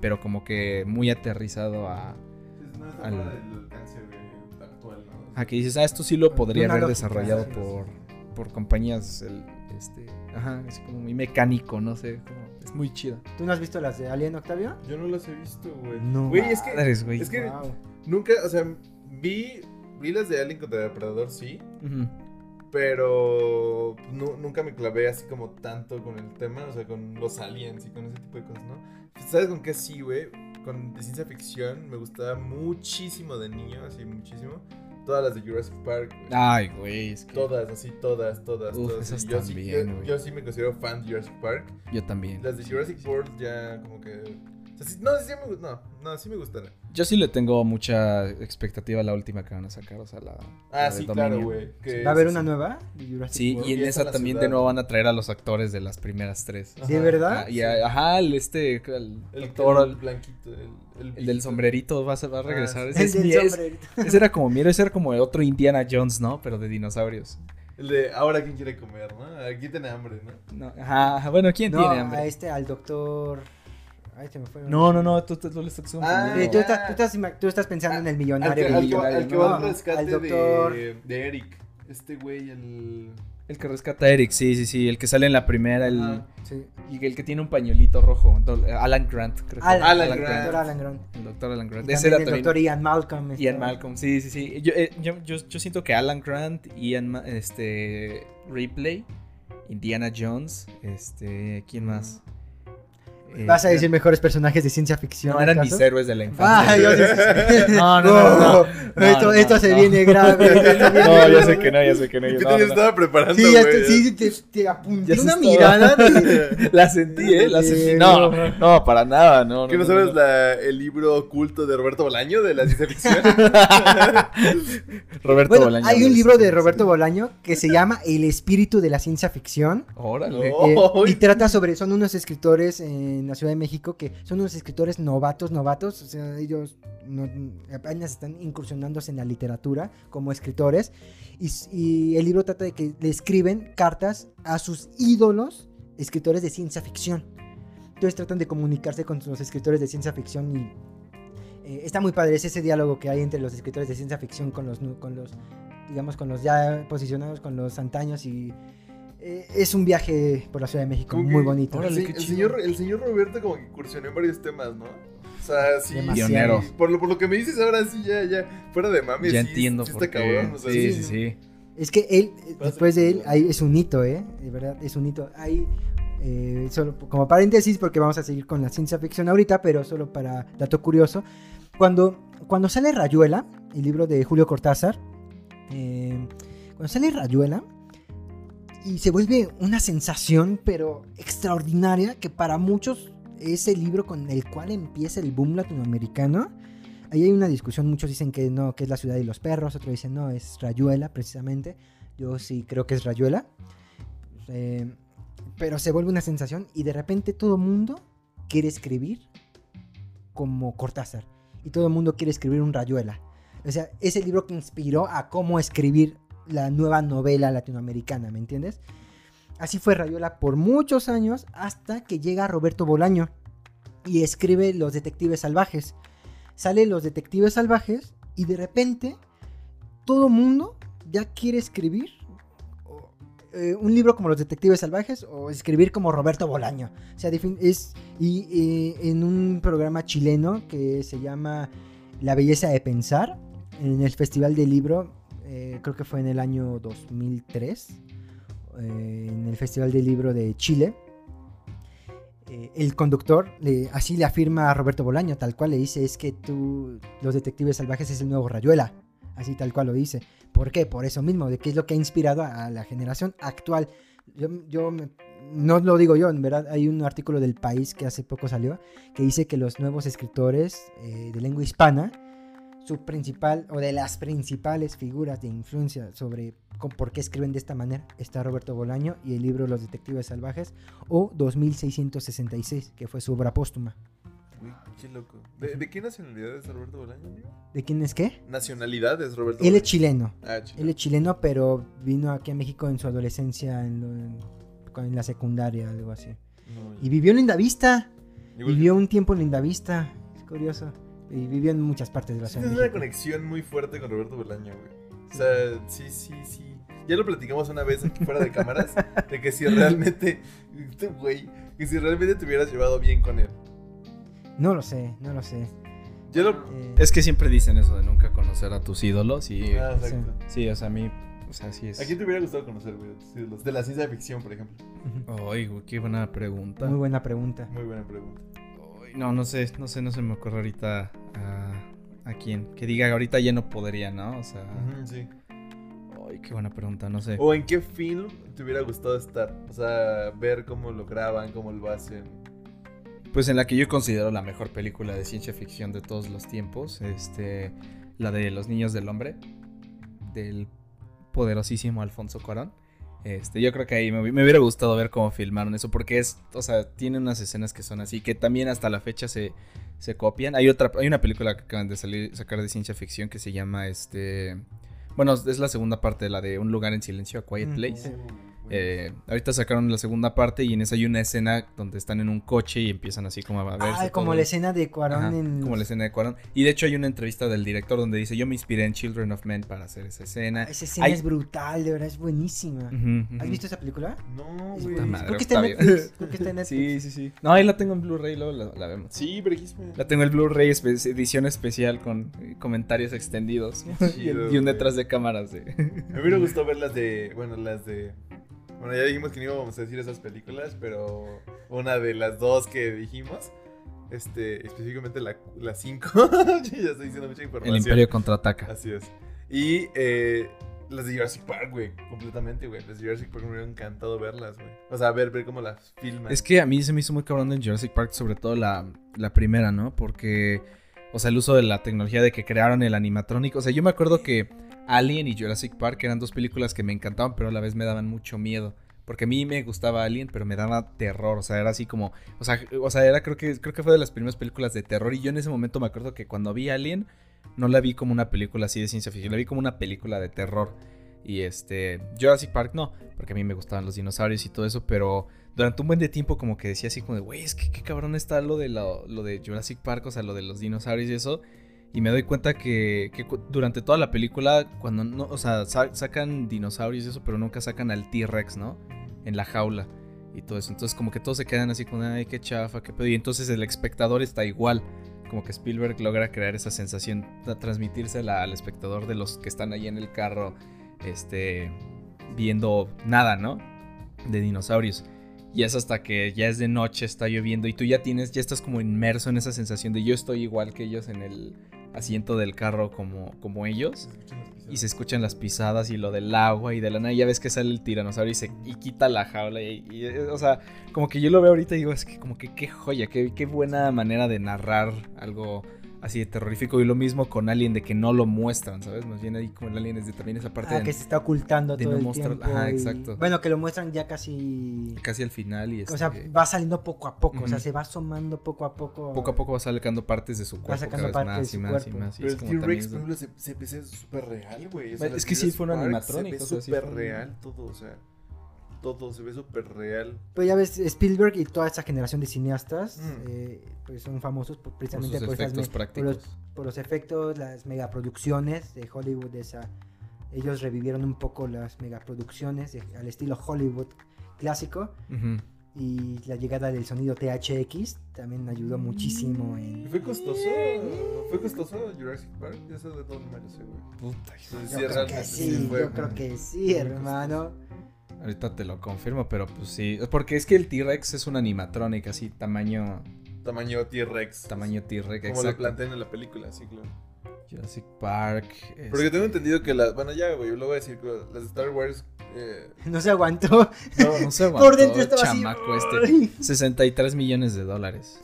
pero como que muy aterrizado a, Sí, no está Al- fuera del alcance de- actual, ¿no? a que dices, ah, esto sí lo podría haber desarrollado por, por compañías, el, este, ajá, así como muy mecánico, no sé, como, es muy chido. ¿Tú no has visto las de Alien, Octavio? Yo no las he visto, güey. No. Güey, es que Madres, güey. es que- Wow. nunca, o sea, vi, vi las de Alien contra Depredador, sí. Ujú. Pero nu- nunca me clavé así como tanto con el tema, o sea, con los aliens y con ese tipo de cosas, ¿no? ¿Sabes con qué sí, güey? Con de ciencia ficción me gustaba muchísimo de niño, así muchísimo. Todas las de Jurassic Park. Ay, güey, es que Todas, así, todas, todas, Uf, todas. esas yo, sí, también, yo, güey. yo sí me considero fan de Jurassic Park. yo también. Las de Jurassic World ya como que... sí- no, sí me, no, no, sí me gustan. Yo sí le tengo mucha expectativa a la última que van a sacar, o sea, la. Ah, la sí, Dominion. claro, güey. ¿Va a haber sí, una sí. nueva Sí, World? y en esa también ciudad. de nuevo van a traer a los actores de las primeras tres. Ajá. ¿De verdad? Ah, y a- ajá, el este, el, El, actor, el blanquito, el, el, el del sombrerito va a, va a regresar. Ah, Ese, El es del mi- es- sombrerito. [LAUGHS] ese era como, mira, ese era como otro Indiana Jones, ¿no? Pero de dinosaurios. El de ahora quién quiere comer, ¿no? Aquí tiene hambre, ¿no? No, ajá, bueno, ¿quién No, tiene a hambre? este, al doctor... Ay, se me fue. No, no, no, tú, tú, tú le estás Ah, confundiendo. Sí, tú, estás, tú, estás, ima- tú estás pensando en el millonario. que, al que- millonario, al que ¿no? va al rescate al doctor... de, de Eric. Este güey, el... El que rescata a Eric, sí, sí, sí. El que sale en la primera, el. Sí. y el que tiene un pañuelito rojo. Alan Grant, creo que. Alan, Alan el Grant. doctor Alan Grant. El doctor Alan Grant. Ese era el también. doctor Ian Malcolm. Ian está- Malcolm, sí, sí, sí. Yo, eh, yo, yo, yo siento que Alan Grant, Ian, Ma- este, Ripley, Indiana Jones, este, ¿quién más? ¿Vas a decir mejores personajes de ciencia ficción? No, eran mis héroes de la infancia. Ah, yo. [LAUGHS] No, no, no, [LAUGHS] no. Esto, no, esto no, se no. viene grave. [LAUGHS] esto viene No, ya sé que no, ya sé que no. ¿Qué no, te estaba preparando, Sí, ya te, sí, te, te apunté Ya una mirada. de- [LAUGHS] La sentí, ¿eh? La sentí. Sí, No, no. para nada, no. ¿Qué no no, sabes no. la- el libro oculto de Roberto Bolaño de la ciencia ficción? [LAUGHS] Roberto Bueno, Bolaño. hay un libro de Roberto. Bolaño que se llama El espíritu de la ciencia ficción. Órale. Eh, Ay. y trata sobre, son unos escritores en la Ciudad de México que son unos escritores novatos, novatos, o sea, ellos no- apenas están en la literatura como escritores. Y, y el libro trata de que le escriben cartas a sus ídolos, escritores de ciencia ficción. Entonces tratan de comunicarse con los escritores de ciencia ficción y eh, está muy padre es ese diálogo que hay entre los escritores de ciencia ficción con los, con los digamos, con los ya posicionados, con los antaños y eh, es un viaje por la Ciudad de México Como muy bonito. Órale, el, señor, el señor Roberto como que incursionó en varios temas, ¿no? O sea, sí. Demasiado. Pionero. Por lo, por lo que me dices ahora sí, ya, ya. Fuera de mames. Ya sí, entiendo sí por está qué. cabrón. O sea, sí, sí, sí, sí. Es que él, eh, después de él, ahí es un hito, ¿eh? De verdad, es un hito. Ahí, eh, solo como paréntesis, porque vamos a seguir con la ciencia ficción ahorita, pero solo para dato curioso. Cuando, cuando sale Rayuela, el libro de Julio Cortázar, eh, cuando sale Rayuela, y se vuelve una sensación, pero extraordinaria, que para muchos es el libro con el cual empieza el boom latinoamericano. Ahí hay una discusión, muchos dicen que no, que es la ciudad de los perros, otros dicen no, es Rayuela precisamente. Yo sí creo que es Rayuela. Eh, pero se vuelve una sensación y de repente todo mundo quiere escribir como Cortázar. Y todo el mundo quiere escribir un Rayuela. O sea, es el libro que inspiró a cómo escribir la nueva novela latinoamericana, ¿me entiendes? Así fue Rayuela por muchos años hasta que llega Roberto Bolaño y escribe Los Detectives Salvajes. Sale Los Detectives Salvajes y de repente todo mundo ya quiere escribir eh, un libro como Los Detectives Salvajes o escribir como Roberto Bolaño. O sea, es y eh, en un programa chileno que se llama La belleza de pensar en el Festival del Libro, eh, creo que fue en el año 2003, eh, en el Festival del Libro de Chile. eh, el conductor así le afirma a Roberto Bolaño, tal cual le dice, es que tú, los detectives salvajes es el nuevo Rayuela, así tal cual lo dice. ¿Por qué? Por eso mismo, de que es lo que ha inspirado a, a la generación actual. Yo, yo me- no lo digo yo, en verdad hay un artículo del país que hace poco salió que dice que los nuevos escritores eh, de lengua hispana, su principal o de las principales figuras de influencia sobre con por qué escriben de esta manera está Roberto Bolaño y el libro Los Detectives Salvajes o 2666, que fue su obra póstuma. Uy, qué loco. ¿De, de qué nacionalidad es Roberto Bolaño? ¿De quién es qué? Nacionalidad es Roberto Él es Bolaño. chileno. Ah. Él es chileno, pero vino aquí a México en su adolescencia, en, lo- en- en la secundaria, algo así. No, Y vivió en Lindavista. Vivió un tiempo en Lindavista. Es curioso. Y vivió en muchas partes de la Sí, ciudad. de tienes una conexión muy fuerte con Roberto Bolaño, güey. O sea, sí, sí, sí. Ya lo platicamos una vez aquí fuera de cámaras, de que si realmente, este güey, que si realmente te hubieras llevado bien con él. No lo sé, no lo sé. Yo lo... Eh, Es que siempre dicen eso de nunca conocer a tus ídolos y... Ah, exacto. Sí, o sea, a mí... O sea, sí es... ¿A quién te hubiera gustado conocer, güey? Sí, de la ciencia ficción, por ejemplo. Ay, güey, qué buena pregunta. Muy buena pregunta. Muy buena pregunta. No, no sé, no sé, no se me ocurre ahorita a ¿A quién? Que diga ahorita ya no podría, ¿no? O sea. Sí. Ay, qué buena pregunta, no sé. ¿O en qué film te hubiera gustado estar? O sea, ver cómo lo graban, cómo lo hacen. Pues en la que yo considero la mejor película de ciencia ficción de todos los tiempos, este, la de Los Niños del Hombre, del poderosísimo Alfonso Cuarón. Este, yo creo que ahí me, hubi- me hubiera gustado ver cómo filmaron eso, porque es, o sea, tiene unas escenas que son así, que también hasta la fecha se, se copian. Hay otra, hay una película que acaban de salir, sacar de ciencia ficción que se llama, este, bueno, es la segunda parte de la de Un lugar en silencio, A Quiet Mm, Place. Eh, ahorita sacaron la segunda parte y en esa hay una escena donde están en un coche y empiezan así como a ver. Ah, como la escena de Cuarón en... Como la escena de Cuarón. Y de hecho hay una entrevista del director donde dice, yo me inspiré en Children of Men para hacer esa escena. Esa escena Hay- es brutal, de verdad, es buenísima. Ujú. ¿Has visto esa película? No, güey. Creo que está en está bien. Netflix. Creo que está en [LAUGHS] Netflix. Sí, sí, sí. No, ahí la tengo en Blu-ray, luego la, la vemos. Sí, breguísima. La tengo en Blu-ray, espe- edición especial con eh, comentarios extendidos. y, chido, [LAUGHS] y un detrás de cámaras. De... Me hubiera [LAUGHS] gustado ver las de. Bueno, las de. Bueno, ya dijimos que no íbamos a decir esas películas, pero una de las dos que dijimos. Este, específicamente la 5. [LAUGHS] ya estoy diciendo mucha información. El Imperio contraataca. Así es. Y eh, las de Jurassic Park, güey. Completamente, güey. Las de Jurassic Park me hubiera encantado verlas, güey. O sea, ver, ver cómo las filman. Es que a mí se me hizo muy cabrón en Jurassic Park, sobre todo la, la primera, ¿no? Porque, o sea, el uso de la tecnología de que crearon el animatrónico. O sea, yo me acuerdo que Alien y Jurassic Park eran dos películas que me encantaban, pero a la vez me daban mucho miedo. Porque a mí me gustaba Alien, pero me daba terror. O sea, era así como. O sea, o sea era creo que, creo que fue de las primeras películas de terror. Y yo en ese momento me acuerdo que cuando vi Alien, no la vi como una película así de ciencia ficción, la vi como una película de terror. Y este, Jurassic Park no, porque a mí me gustaban los dinosaurios y todo eso, pero durante un buen de tiempo como que decía así como de, güey, es que qué cabrón está lo de, lo, lo de Jurassic Park, o sea, lo de los dinosaurios y eso. Y me doy cuenta que, durante toda la película, cuando no, o sea, sa- sacan dinosaurios y eso, pero nunca sacan al T-Rex, ¿no? En la jaula y todo eso. Entonces como que todos se quedan así como, ay, qué chafa, qué pedo. Y entonces el espectador está igual. Como que Spielberg logra crear esa sensación, tra- transmitírsela al espectador de los que están ahí en el carro, este, viendo nada, ¿no? De dinosaurios. Y es hasta que ya es de noche, está lloviendo y tú ya tienes, ya estás como inmerso en esa sensación de yo estoy igual que ellos en el asiento del carro como, como ellos. Y se escuchan las pisadas y lo del agua y de la nada ya ves que sale el tiranosaurio y se y quita la jaula y, y, o sea, como que yo lo veo ahorita y digo, es que como que qué joya, qué, qué buena manera de narrar algo así de terrorífico y lo mismo con Alien de que no lo muestran, ¿sabes? Más bien ahí con el Alien es de también esa parte Ah, de- que se está ocultando de todo no el mostrar- tiempo. ajá, y- exacto. Bueno, que lo muestran ya casi... casi al final y O sea, este, va saliendo poco a poco, o sea, se va asomando poco a poco. poco a poco va sacando partes de su cuerpo sacando cada vez parte de más y su más y cuerpo. más y Pero el T-Rex, por ejemplo, se, se ve súper real, güey. O sea, Es que sí fue un animatrónico, Se ve súper real todo, o sea. Todo se ve súper real. Pero ya ves, Spielberg y toda esa generación de cineastas Mm. eh, pues son famosos por- por precisamente sus por, esas por los, prácticos. por los efectos, las megaproducciones de Hollywood. esa, ellos revivieron un poco las megaproducciones de- al estilo Hollywood clásico. Ujú. Y la llegada del sonido THX también ayudó muchísimo ¿Y en... fue costoso? ¿Fue costoso Jurassic Park? Eso de todo me lo sé, güey. Puta, Sí, Yo sí, creo que sí, yo creo que sí, hermano. Ahorita te lo confirmo, pero pues sí. Porque es que el T-Rex es un animatronic así, tamaño. Tamaño T-Rex. Tamaño T-Rex, Como lo exacto. plantean en la película, sí, claro. Jurassic Park. Porque tengo este, entendido que las. Bueno, ya, güey, yo lo voy a decir. Las de Star Wars. Eh, [LAUGHS] No se aguantó. no, No se [LAUGHS] Por aguantó, dentro estaba así. chamaco este. 63 millones de dólares.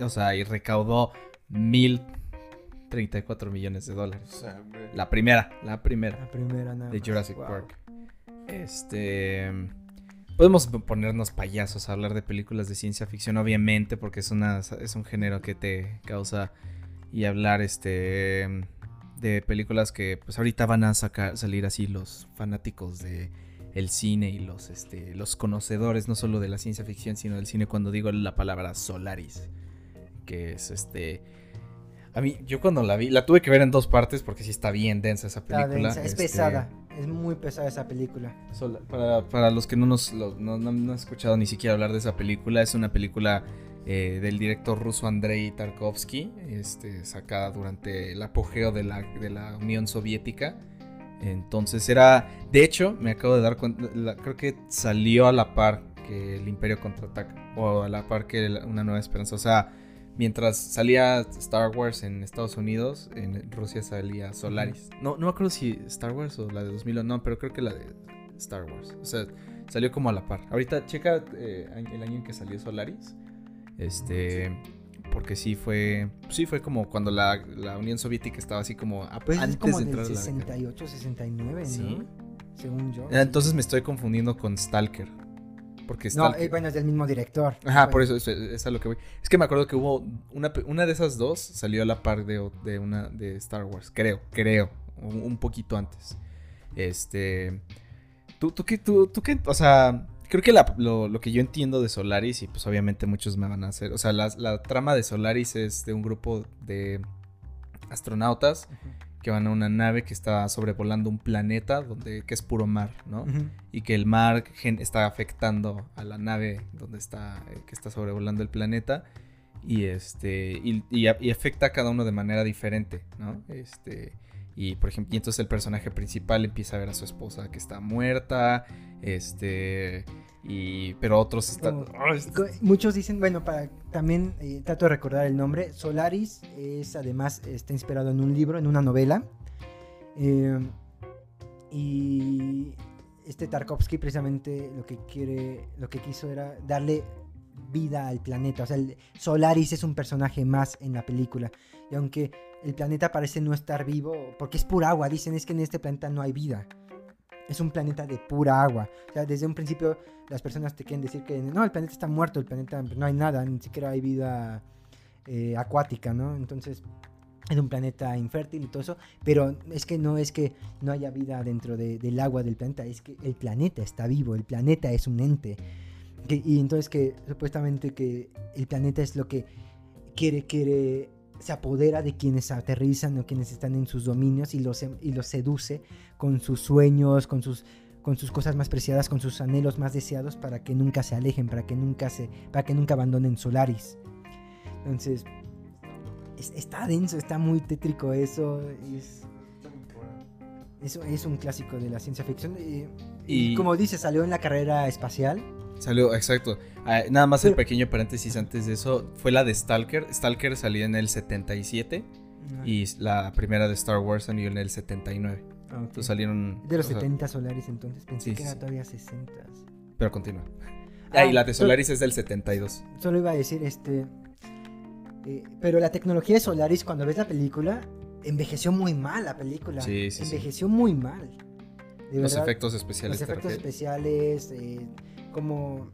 O sea, y recaudó 1034 millones de o dólares. sea, güey. La primera, la primera. La primera nada de Jurassic wow. Park. Este. Podemos ponernos payasos a hablar de películas de ciencia ficción, obviamente, porque es, una, es un género que te causa. Y hablar este de películas que pues ahorita van a sacar, salir así los fanáticos de el cine y los, este, los conocedores no solo de la ciencia ficción, sino del cine cuando digo la palabra Solaris. Que es este... A mí, yo cuando la vi, la tuve que ver en dos partes porque sí está bien densa esa película. densa, es este, pesada, es muy pesada esa película. Para, para los que no nos lo- no, no- han escuchado ni siquiera hablar de esa película, es una película eh, del director ruso Andrei Tarkovsky, este, sacada durante el apogeo de la, de la Unión Soviética. Entonces era, de hecho, me acabo de dar cuenta, creo que salió a la par que el Imperio contraataca, o a la par que la- Una Nueva Esperanza. O sea, mientras salía Star Wars en Estados Unidos, en Rusia salía Solaris. No, no me acuerdo si Star Wars o la de 2000, no, pero creo que la de Star Wars. O sea, salió como a la par. Ahorita checa eh, el año en que salió Solaris. Este, porque sí fue, sí fue como cuando la, la Unión Soviética estaba así como a- Pues antes es como de del entrar década. 68, 69, ¿no? Sí. Según yo. Ah, Entonces me estoy confundiendo con Stalker. Porque no, Stalker... eh, bueno, es del mismo director. Ajá, Bueno, por eso es, es a lo que voy. Es que me acuerdo que hubo una, una de esas dos salió a la par de, de una de Star Wars, creo, creo, un, un poquito antes. Este, tú, tú qué, tú, tú qué, o sea, creo que la- lo, lo que yo entiendo de Solaris y pues obviamente muchos me van a hacer, o sea, la, la trama de Solaris es de un grupo de astronautas que van a una nave que está sobrevolando un planeta donde que es puro mar, ¿no? Y que el mar está afectando a la nave donde está eh, que está sobrevolando el planeta y este y, y afecta a cada uno de manera diferente no este y por ejemplo y entonces el personaje principal empieza a ver a su esposa que está muerta este y pero otros están Muchos dicen, bueno, para también eh, trato de recordar el nombre. Solaris es además está inspirado en un libro, en una novela. Eh, y este Tarkovsky precisamente lo que quiere, lo que quiso era darle vida al planeta. O sea, el- Solaris es un personaje más en la película. Y aunque el planeta parece no estar vivo, porque es pura agua, dicen es que en este planeta no hay vida. Es un planeta de pura agua. O sea, desde un principio las personas te quieren decir que no, el planeta está muerto, el planeta no hay nada, ni siquiera hay vida eh, acuática, ¿no? Entonces es un planeta infértil y todo eso, pero es que no es que no haya vida dentro de- del agua del planeta, es que el planeta está vivo, el planeta es un ente. Y entonces que supuestamente que el planeta es lo que quiere, quiere, se apodera de quienes aterrizan o quienes están en sus dominios y los, y los seduce con sus sueños, con sus con sus cosas más preciadas, con sus anhelos más deseados para que nunca se alejen, para que nunca se para que nunca abandonen Solaris. Entonces, es- está denso, está muy tétrico eso, es eso es un clásico de la ciencia ficción y, y Y- como dice, salió en la carrera espacial. Salió, exacto. Ah, nada más el pequeño paréntesis antes de eso. Fue la de Stalker. Stalker salió en el 77. Y la primera de Star Wars salió en el 79. Ah, ok. Entonces salieron. de los o sea, 70 Solaris entonces, pensé Sí, que era sí. todavía 60. Pero continúa. Ah, Ah, y la de so- Solaris es del 72. Solo iba a decir, este. eh, pero la tecnología de Solaris, cuando ves la película, envejeció muy mal la película. Sí, sí, sí. envejeció muy mal. De Los verdad, efectos especiales. Los efectos refieres. especiales, eh, cómo,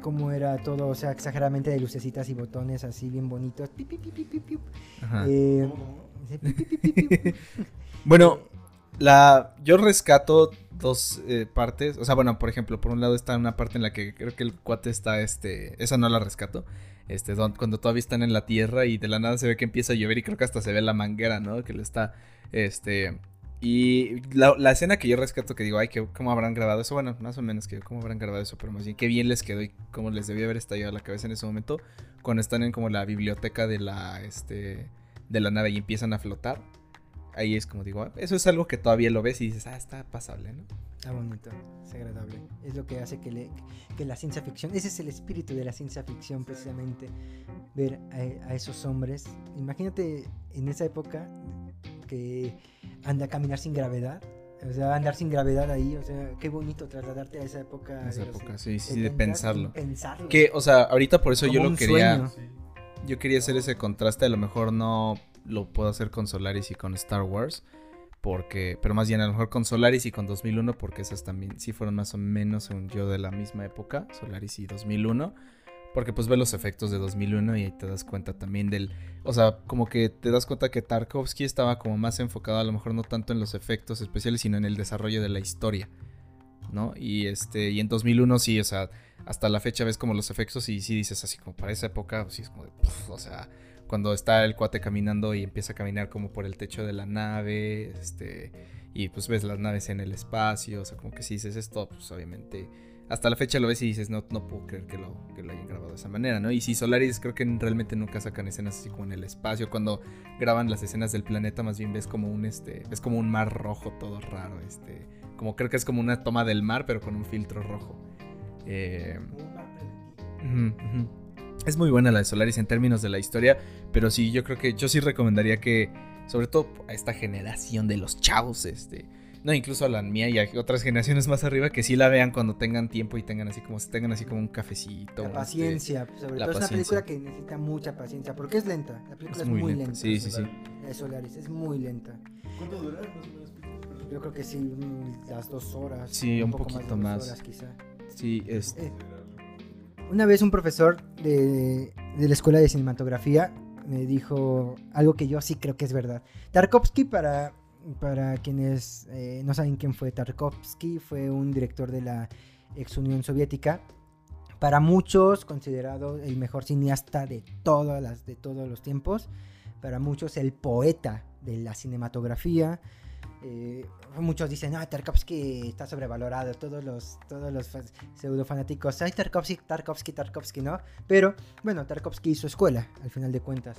cómo era todo, o sea, exageradamente de lucecitas y botones así bien bonitos. Pi, pi, pi, pi, pi, pi. Ajá. Eh, sí, pi, pi, pi, pi, pi. Bueno, la, yo rescato dos eh, partes. O sea, bueno, por ejemplo, por un lado está una parte en la que creo que el cuate está, este, esa no la rescato. Este, don- cuando todavía están en la tierra y de la nada se ve que empieza a llover y creo que hasta se ve la manguera, ¿no? Que le está, este, y la, la escena que yo rescato que digo, ay, que, ¿cómo habrán grabado eso? Bueno, más o menos que cómo habrán grabado eso, pero más bien qué bien les quedó y cómo les debió haber estallado la cabeza en ese momento cuando están en como la biblioteca de la, este, de la nave y empiezan a flotar. Ahí es como digo, ah, eso es algo que todavía lo ves y dices, ah, está pasable, ¿no? Está bonito, es agradable. Es lo que hace que, le- que la ciencia ficción, ese es el espíritu de la ciencia ficción precisamente, ver a, a esos hombres. Imagínate en esa época que anda a caminar sin gravedad, o sea, andar sin gravedad ahí, o sea, qué bonito trasladarte a esa época. Esa época, sí, sí, de 70s y pensarlo. pensarlo. Que, o sea, ahorita por eso yo lo quería, sueño. yo quería hacer ese contraste, a lo mejor no lo puedo hacer con Solaris y con Star Wars, porque, pero más bien a lo mejor con Solaris y con 2001, porque esas también sí fueron más o menos, según yo, de la misma época, Solaris y 2001. Porque pues ves los efectos de 2001 y ahí te das cuenta también del... O sea, como que te das cuenta que Tarkovsky estaba como más enfocado a lo mejor no tanto en los efectos especiales, sino en el desarrollo de la historia, ¿no? Y este y en 2001 sí, o sea, hasta la fecha ves como los efectos y sí dices así como para esa época, sí es como de... o sea, cuando está el cuate caminando y empieza a caminar como por el techo de la nave, este... Y pues ves las naves en el espacio, o sea, como que si dices esto, pues obviamente hasta la fecha lo ves y dices, no, no puedo creer que lo, que lo hayan grabado de esa manera, ¿no? Y si Solaris creo que realmente nunca sacan escenas así como en el espacio. Cuando graban las escenas del planeta, más bien ves como un este. Ves como un mar rojo todo raro. Este. Como creo que es como una toma del mar, pero con un filtro rojo. Eh, ujú, ujú. Es muy buena la de Solaris en términos de la historia, pero sí, yo creo que yo sí recomendaría que, sobre todo a esta generación de los chavos, este, no, incluso a la mía y a otras generaciones más arriba, que sí la vean cuando tengan tiempo y tengan así como, tengan así como un cafecito. La este, paciencia, sobre la todo es una película que necesita mucha paciencia, porque es lenta. La película es es, muy muy, lenta. lenta. Sí, sí, sí. La de Solaris es muy lenta. ¿Cuánto dura? Más. Yo creo que sí, las dos horas. Sí, un poco poquito dos más. horas, quizá. Sí, es, Eh, Una vez un profesor de, de la escuela de cinematografía me dijo algo que yo sí creo que es verdad. Tarkovsky, para, para quienes eh, no saben quién fue Tarkovsky, fue un director de la ex Unión Soviética. Para muchos considerado el mejor cineasta de, todas las, de todos los tiempos. Para muchos el poeta de la cinematografía. Eh, muchos dicen, ah, Tarkovsky está sobrevalorado. Todos los, todos los fanáticos, ay, Tarkovsky, Tarkovsky, Tarkovsky, ¿no? Pero, bueno, Tarkovsky hizo escuela, al final de cuentas.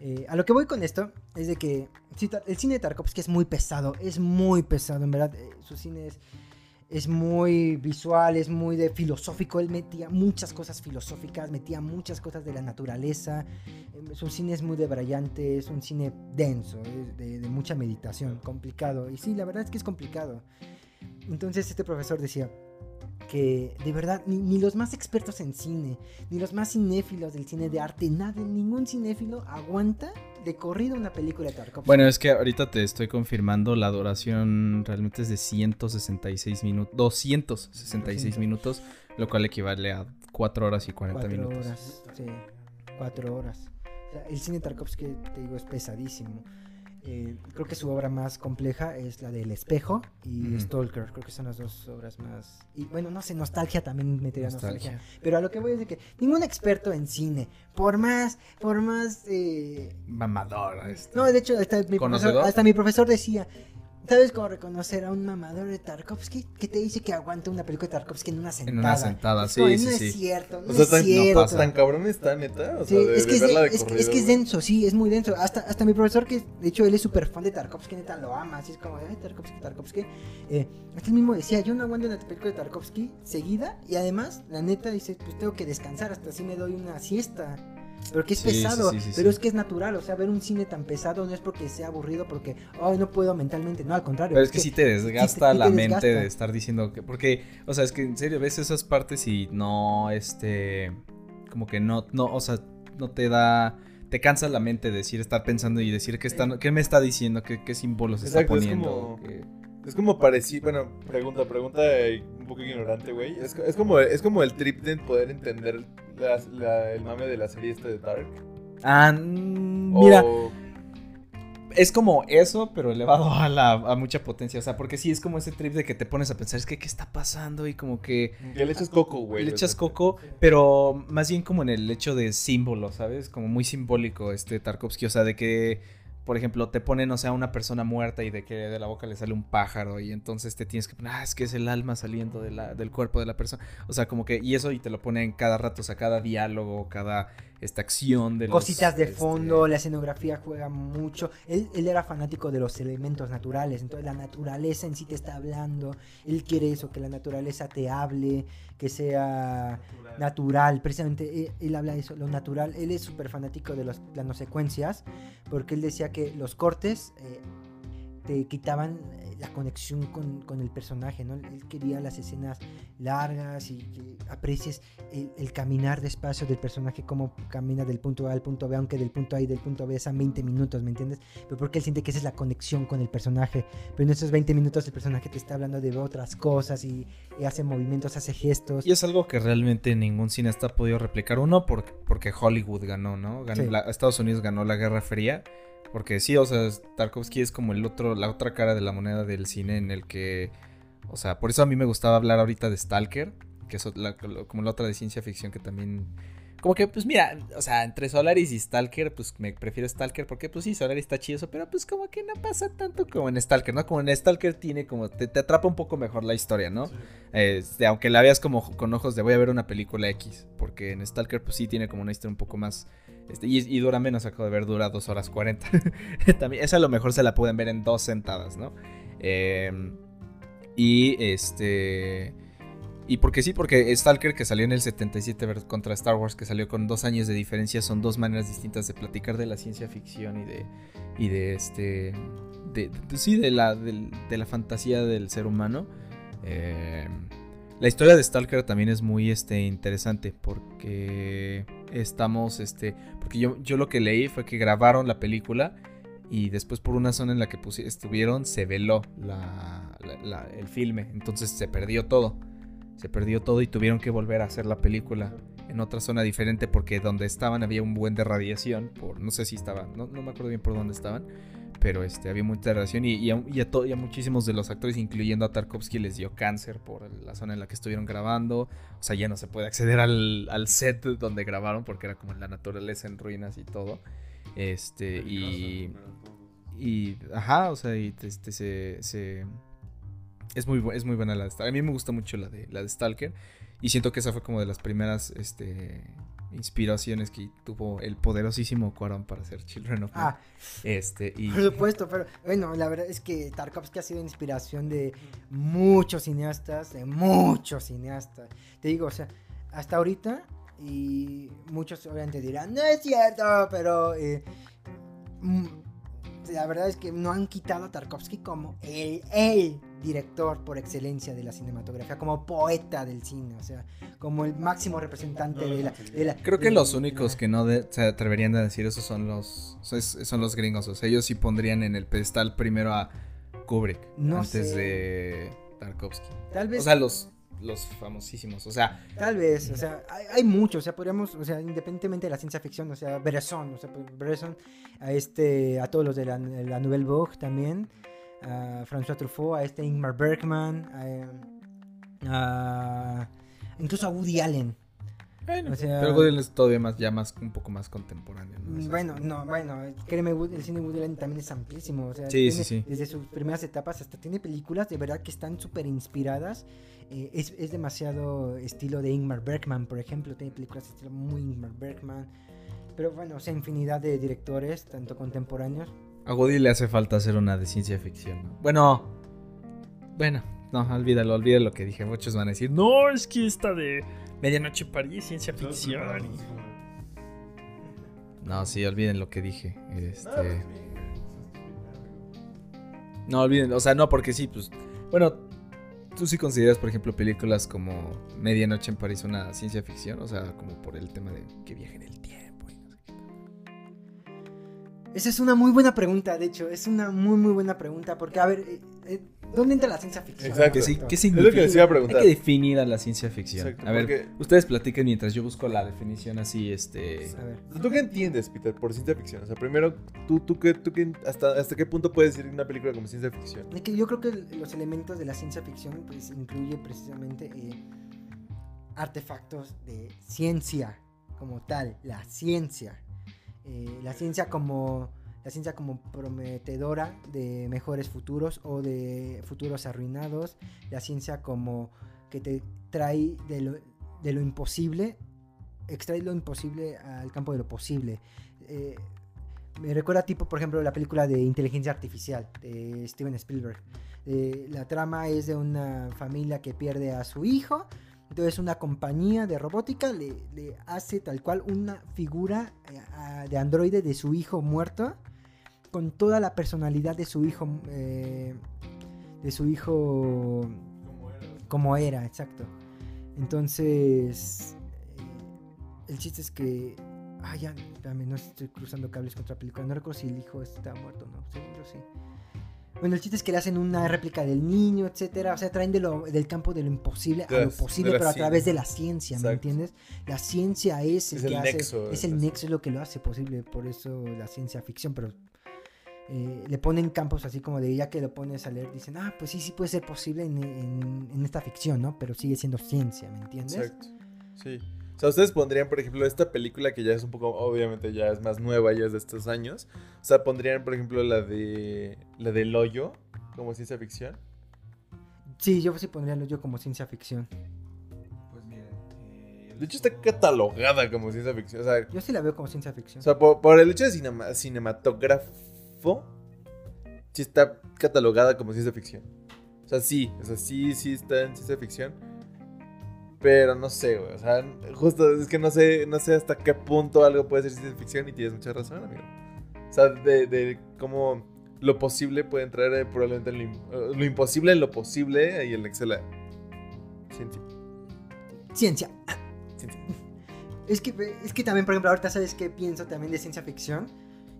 Eh, a lo que voy con esto es de que el cine de Tarkovsky es muy pesado, es muy pesado, en verdad. eh, su cine es, es muy visual, es muy de filosófico. Él metía muchas cosas filosóficas, metía muchas cosas de la naturaleza. Eh, Su cine es muy debrayante, es un cine denso, de mucha meditación, complicado. Y sí, la verdad es que es complicado. Entonces este profesor decía que de verdad ni, ni los más expertos en cine, ni los más cinéfilos del cine de arte, nada, ningún cinéfilo aguanta de corrido una película de Tarkovsky. Bueno, es que ahorita te estoy confirmando, la duración realmente es de 166 minutos, 266 minutos, lo cual equivale a 4 horas y 40 cuatro minutos. horas, sí, cuatro horas. O sea, el cine de Tarkovsky, te digo, es pesadísimo. Eh, creo que su obra más compleja es la del espejo y. Stalker. Creo que son las dos obras más. Y bueno, no sé, nostalgia también metería nostalgia. Nostalgia. Pero a lo que voy es de que ningún experto en cine, por más, por más. eh, Mamador. este. No, de hecho, hasta mi, profesor, ¿Conocedor? hasta mi profesor decía. ¿Sabes cómo reconocer a un mamador de Tarkovsky? Que te dice que aguanta una película de Tarkovsky en una sentada. una sentada, sí, como, sí, no sí. es cierto, no O sea, es tan, cierto. pasa. tan cabrón está, neta. O Sí, sea, de, es, que de es, de- verla de es, que- corrido, es que es güey. denso, sí, es muy denso. Hasta, hasta mi profesor, que de hecho él es súper fan de Tarkovsky, neta lo ama, así es como, ay, Tarkovsky, Tarkovsky. Eh, hasta él mismo decía, yo no aguanto una película de Tarkovsky seguida y además, la neta, dice, pues tengo que descansar, hasta así me doy una siesta. Pero que es Sí, pesado, sí, sí, pero sí. es que es natural, o sea, ver un cine tan pesado no es porque sea aburrido, porque, ay, no puedo mentalmente, no, al contrario. Pero es que sí te desgasta sí te la mente desgasta. de estar diciendo que. Porque, o sea, es que en serio ves esas partes y no, este. Como que no, no, o sea, no te da. Te cansa la mente decir, estar pensando y decir qué, está, qué me está diciendo, qué, qué símbolos está Exacto, es poniendo. como- Es como parecido, bueno, pregunta, pregunta eh, un poco ignorante, güey. Es, es como, es como el trip de poder entender la- el mame de la serie esta de Dark. Ah, mm, mira, O- es como eso, pero elevado a, la, a mucha potencia. O sea, porque sí es como ese trip de que te pones a pensar, es que qué está pasando y como que. que le echas coco, güey. Le echas coco, pero más bien como en el hecho de símbolo, ¿sabes? Como muy simbólico este Tarkovsky, o sea, de que, por ejemplo, te ponen, o sea, una persona muerta y de que de la boca le sale un pájaro y entonces te tienes que ah, es que es el alma saliendo del cuerpo de la persona. O sea, como que, y eso y te lo ponen cada rato, o sea, cada diálogo, cada esta acción de los, Cositas de este, fondo, la escenografía juega mucho. Él, él era fanático de los elementos naturales, entonces la naturaleza en sí te está hablando. Él quiere eso, que la naturaleza te hable, que sea natural. Precisamente él, él habla de eso, lo natural. Él es súper fanático de las planosecuencias, porque él decía que los cortes eh, te quitaban eh, la conexión con, con el personaje, ¿no? Él quería las escenas largas y que aprecies el, el caminar despacio del personaje, cómo camina del punto A al punto B, aunque del punto A y del punto B sean 20 minutos, ¿me entiendes? Pero porque él siente que esa es la conexión con el personaje. Pero en esos 20 minutos el personaje te está hablando de otras cosas y, y hace movimientos, hace gestos. Y es algo que realmente ningún cineasta ha podido replicar. Uno, por- porque Hollywood ganó, ¿no? Ganó Sí. la- Estados Unidos ganó la Guerra Fría. Porque sí, o sea, Tarkovsky es como el otro, la otra cara de la moneda del cine en el que. O sea, por eso a mí me gustaba hablar ahorita de Stalker. Que es la- como la otra de ciencia ficción que también. Como que, pues mira, o sea, entre Solaris y Stalker, pues me prefiero Stalker porque, pues sí, Solaris está chido, pero pues como que no pasa tanto como en Stalker, ¿no? Como en Stalker tiene como, te, te atrapa un poco mejor la historia, ¿no? Este, aunque la veas como con ojos de voy a ver una película X, porque en Stalker pues sí tiene como una historia un poco más... Este, y, dura menos, acabo de ver, dura 2 horas 40. [LAUGHS] También, esa a lo mejor se la pueden ver en dos sentadas, ¿no? Eh, y este... Y porque sí, porque Stalker que salió en el 77 ver- contra Star Wars, que salió con dos años de diferencia, son dos maneras distintas de platicar de la ciencia ficción y de, y de este, de, de- sí, de la, del- de la fantasía del ser humano. Eh, la historia de Stalker también es muy este, interesante porque estamos, este, porque yo, yo lo que leí fue que grabaron la película y después por una zona en la que estuvieron se veló la- el filme, entonces se perdió todo, se perdió todo y tuvieron que volver a hacer la película en otra zona diferente porque donde estaban había un buen de radiación, por no sé si estaban, no, no me acuerdo bien por dónde estaban, pero este, había mucha radiación y, y a, y a to- y a muchísimos de los actores, incluyendo a Tarkovsky, les dio cáncer por la zona en la que estuvieron grabando. O sea, ya no se puede acceder al, al set donde grabaron porque era como la naturaleza en ruinas y todo. Este, y, y, ajá, o sea, y este, se, se- es, muy, es muy buena la de Stalker. A mí me gusta mucho la de, la de Stalker y siento que esa fue como de las primeras este, inspiraciones que tuvo el poderosísimo Cuarón para hacer Children of Men. Ah, Este, y... por supuesto, pero bueno, la verdad es que Tarkovsky ha sido inspiración de muchos cineastas, de muchos cineastas. Te digo, o sea, hasta ahorita, y muchos obviamente dirán, no es cierto, pero eh, mm, la verdad es que no han quitado a Tarkovsky como el, el director por excelencia de la cinematografía, como poeta del cine, o sea, como el máximo representante de la... de la- Creo que de los la- únicos que no de- se atreverían a decir eso son los son, los gringos. O sea, ellos sí pondrían en el pedestal primero a Kubrick No antes sé. de Tarkovsky. Tal vez O sea, los, los famosísimos. O sea, Tal vez, o sea, hay, hay muchos, o sea, podríamos, o sea, independientemente de la ciencia ficción, o sea, Bresson, o sea, Bresson, a este, a todos los de la, la Nouvelle Vogue también, a François Truffaut, a este Ingmar Bergman, a, a- incluso a Woody Allen. bueno, O sea- pero Woody Allen es todavía más, ya más, un poco más contemporáneo. ¿no? O sea, Bueno, no, bueno, créeme, el cine de Woody Allen también es amplísimo, o sea, Sí, tiene- sí, sí. desde sus primeras etapas hasta tiene películas de verdad que están súper inspiradas. eh, es, es demasiado estilo de Ingmar Bergman, por ejemplo, tiene películas de estilo muy Ingmar Bergman. Pero bueno, o sea, infinidad de directores, tanto contemporáneos. A Woody le hace falta hacer una de ciencia ficción. ¿no? Bueno, bueno, no, olvídalo, olvídalo lo que dije. Muchos van a decir, no, es que esta de Medianoche en París, ciencia ficción. No, sí, olviden lo que dije. Este. No, olviden, o sea, no, porque sí, pues. Bueno, tú sí consideras, por ejemplo, películas como Medianoche en París una ciencia ficción, o sea, como por el tema de que viaje en el tiempo. Esa es una muy buena pregunta, de hecho, es una muy, muy buena pregunta, porque, a ver, eh, eh, ¿dónde entra la ciencia ficción? Exacto. ¿Qué, qué Es significa? lo que les iba a preguntar. Hay que definir a la ciencia ficción. Exacto, a ver, porque- ustedes platiquen mientras yo busco la definición así, este... A ver. ¿Tú qué entiendes, Peter, por ciencia ficción? O sea, primero, ¿tú, tú, qué, tú qué- hasta, ¿hasta qué punto puedes decir una película como ciencia ficción? Es que yo creo que los elementos de la ciencia ficción pues incluye precisamente eh, artefactos de ciencia como tal, la ciencia. Eh, la ciencia como la ciencia como prometedora de mejores futuros o de futuros arruinados, la ciencia como que te trae de lo, de lo imposible, extrae lo imposible al campo de lo posible. Eh, me recuerda tipo, por ejemplo, la película de inteligencia artificial de Steven Spielberg. Eh, la trama es de una familia que pierde a su hijo. Entonces una compañía de robótica le, hace tal cual una figura eh, de androide de su hijo muerto. Con toda la personalidad de su hijo. eh, de su hijo. Como era, exacto. Entonces. eh, el chiste es que. Ah, ya, espérame, no estoy cruzando cables contra película. No recuerdo si el hijo está muerto no. Según yo sí. Bueno, el chiste es que le hacen una réplica del niño, etcétera. O sea, traen de lo- del campo de lo imposible a lo posible, pero a través de la ciencia, ¿me Exacto. entiendes? La ciencia es el Es que el hace. nexo, es es el nexo, es lo que lo hace posible. Por eso la ciencia ficción, pero. eh, le ponen campos así como de ya que lo pones a leer, dicen, ah, pues sí, sí puede ser posible en, en- en esta ficción, ¿no? Pero sigue siendo ciencia, ¿me entiendes? Exacto. Sí. O sea, ustedes pondrían, por ejemplo, esta película que ya es un poco, obviamente ya es más nueva, ya es de estos años. O sea, pondrían, por ejemplo, la de la del hoyo como ciencia ficción. Sí, yo sí pondría lo yo como ciencia ficción. Pues miren, eh, De hecho, está catalogada como ciencia ficción. O sea, Yo sí la veo como ciencia ficción. o sea por, por el hecho de cinema- cinematógrafo, sí está catalogada como ciencia ficción. O sea, sí, o sea, sí, sí está en ciencia ficción. Pero no sé, güey. O sea, justo es que no sé, no sé hasta qué punto algo puede ser ciencia ficción y tienes mucha razón, amigo. O sea, de, de cómo lo posible puede entrar eh, probablemente en lo, eh, lo imposible en lo posible y el Excel. Ciencia. Ciencia. Ciencia. Es que, es que también, por ejemplo, ahorita sabes que pienso también de ciencia ficción.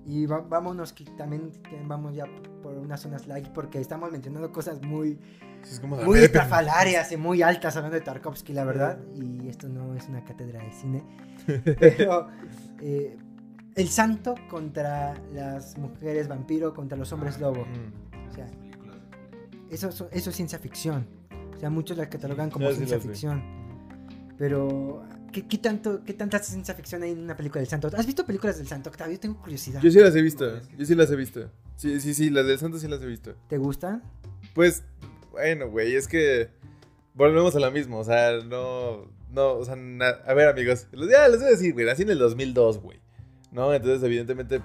Y va- vámonos que también vamos ya por unas zonas light porque estamos mencionando cosas muy, es como muy y muy altas hablando de Tarkovsky, la verdad. Y esto no es una cátedra de cine. [LAUGHS] Pero eh, el santo contra las mujeres vampiro, contra los hombres lobo. Mm. O sea, eso, eso, es ciencia ficción. O sea, muchos la catalogan como Ah, sí, ciencia ficción. Pero, ¿qué, qué tanto, ¿qué tanta ciencia ficción hay en una película del santo? ¿Has visto películas del santo, Octavio? Tengo curiosidad. Yo sí las he visto. Yo sí las he visto. Sí, sí, sí, las del santo sí las he visto. ¿Te gustan? Pues, bueno, güey, es que volvemos a lo mismo, o sea, no, no, o sea, na- a ver, amigos, ya les voy a decir, güey, nací en el 2002, güey, ¿no? Entonces, evidentemente,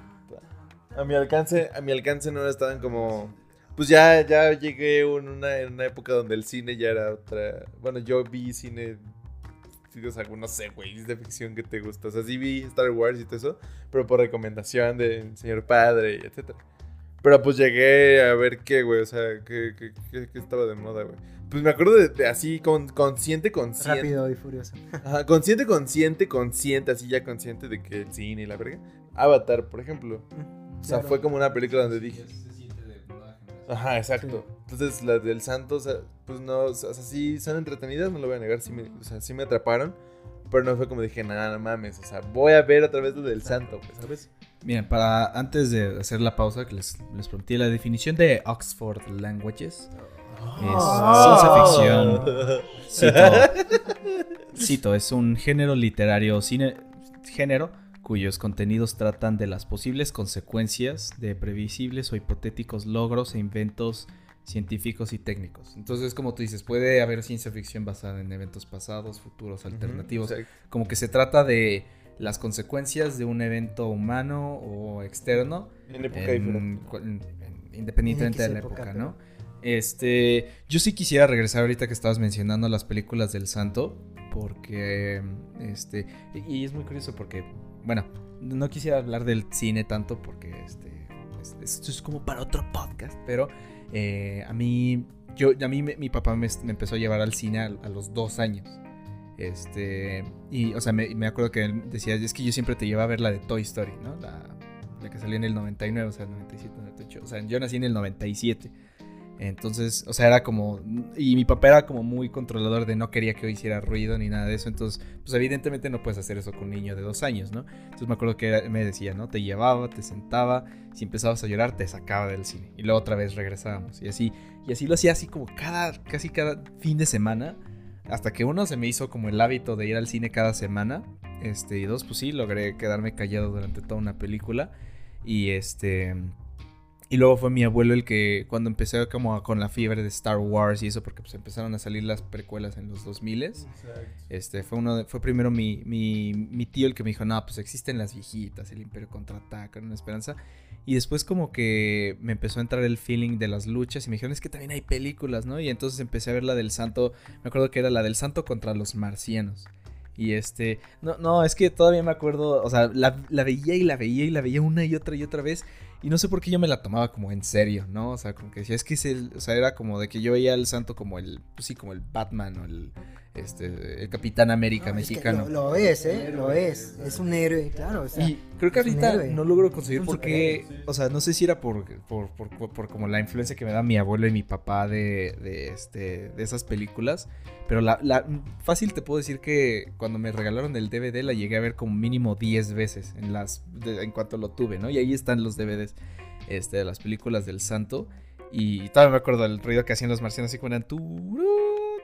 a mi alcance, a mi alcance no estaban como, pues ya, ya llegué en una, en una época donde el cine ya era otra, bueno, yo vi cine, sí, sea, no sé, güey, de ficción que te gusta, o sea, sí vi Star Wars y todo eso, pero por recomendación del señor padre, etcétera. Pero pues llegué a ver qué, güey, o sea, qué, qué, qué- qué estaba de moda, güey. Pues me acuerdo de, de así, con, consciente, consciente. Rápido y furioso. Ajá, consciente, consciente, consciente, así ya consciente de que el cine y la verga. Avatar, por ejemplo. O sea, Claro. fue como una película donde dije. Ajá, exacto. Entonces, las del Santo, o sea, pues no, o sea, sí son entretenidas, no lo voy a negar, sí me, o sea, sí me atraparon. Pero no fue como dije, nada, no mames, o sea, voy a ver otra vez lo del Santo, pues, ¿sabes? Bien, para antes de hacer la pausa que les, les prometí, la definición de Oxford Languages Ah. es ciencia ficción. Cito, cito, es un género literario, cine, género cuyos contenidos tratan de las posibles consecuencias de previsibles o hipotéticos logros e inventos científicos y técnicos. Entonces, como tú dices, puede haber ciencia ficción basada en eventos pasados, futuros, alternativos. Como que se trata de las consecuencias de un evento humano o externo En época en- independientemente En de la época, época, ¿no? Este, yo sí quisiera regresar ahorita que estabas mencionando las películas del Santo, porque, este, y y es muy curioso porque, bueno, no quisiera hablar del cine tanto porque, este, es- esto es como para otro podcast, pero eh, a mí, yo, a mí mi papá me, empezó a llevar al cine a, a los dos años. Este, y, o sea, me, me acuerdo que él decía, es que yo siempre te llevaba a ver la de Toy Story, ¿no? La, la que salió en el 99, o sea, el 97, 98. O sea, yo nací en el 97. Entonces, o sea, era como. Y mi papá era como muy controlador de no quería que hiciera ruido ni nada de eso. Entonces, pues evidentemente no puedes hacer eso con un niño de dos años, ¿no? Entonces me acuerdo que era- me decía, ¿no? Te llevaba, te sentaba. Si empezabas a llorar, te sacaba del cine. Y luego otra vez regresábamos. Y así. Y así lo hacía así como cada. casi cada fin de semana. Hasta que uno se me hizo como el hábito de ir al cine cada semana. Este, y dos, pues sí, logré quedarme callado durante toda una película. Y este. Y luego fue mi abuelo el que, cuando empecé como a- con la fiebre de Star Wars y eso, porque pues empezaron a salir las precuelas en los 2000 este, fue uno de- fue primero mi, mi, mi tío el que me dijo, no, pues existen las viejitas, el Imperio contraataca, una esperanza. Y después como que me empezó a entrar el feeling de las luchas y me dijeron, es que también hay películas, ¿no? Y entonces empecé a ver la del santo, me acuerdo que era la del santo contra los marcianos. Y este, no, no, es que todavía me acuerdo, o sea, la, la veía y la veía y la veía una y otra y otra vez. Y no sé por qué yo me la tomaba como en serio, ¿no? O sea, como que decía, es que es el, o sea, era como de que yo veía al santo como el, pues sí, como el Batman o el, este, el Capitán América No, es que mexicano. lo, lo es, ¿eh? Lo es. Es un héroe, claro. O sea, Y creo que ahorita no logro conseguir Es un por qué. O sea, no sé si era por, por, por, por- por como la influencia que me da mi abuelo y mi papá de, de, este, de esas películas. Pero la, la- fácil te puedo decir que cuando me regalaron el DVD la llegué a ver como mínimo 10 veces en, las, de- en cuanto lo tuve, ¿no? Y ahí están los DVDs este, de las películas del santo. Y todavía me acuerdo del ruido que hacían los marcianos así como eran turú,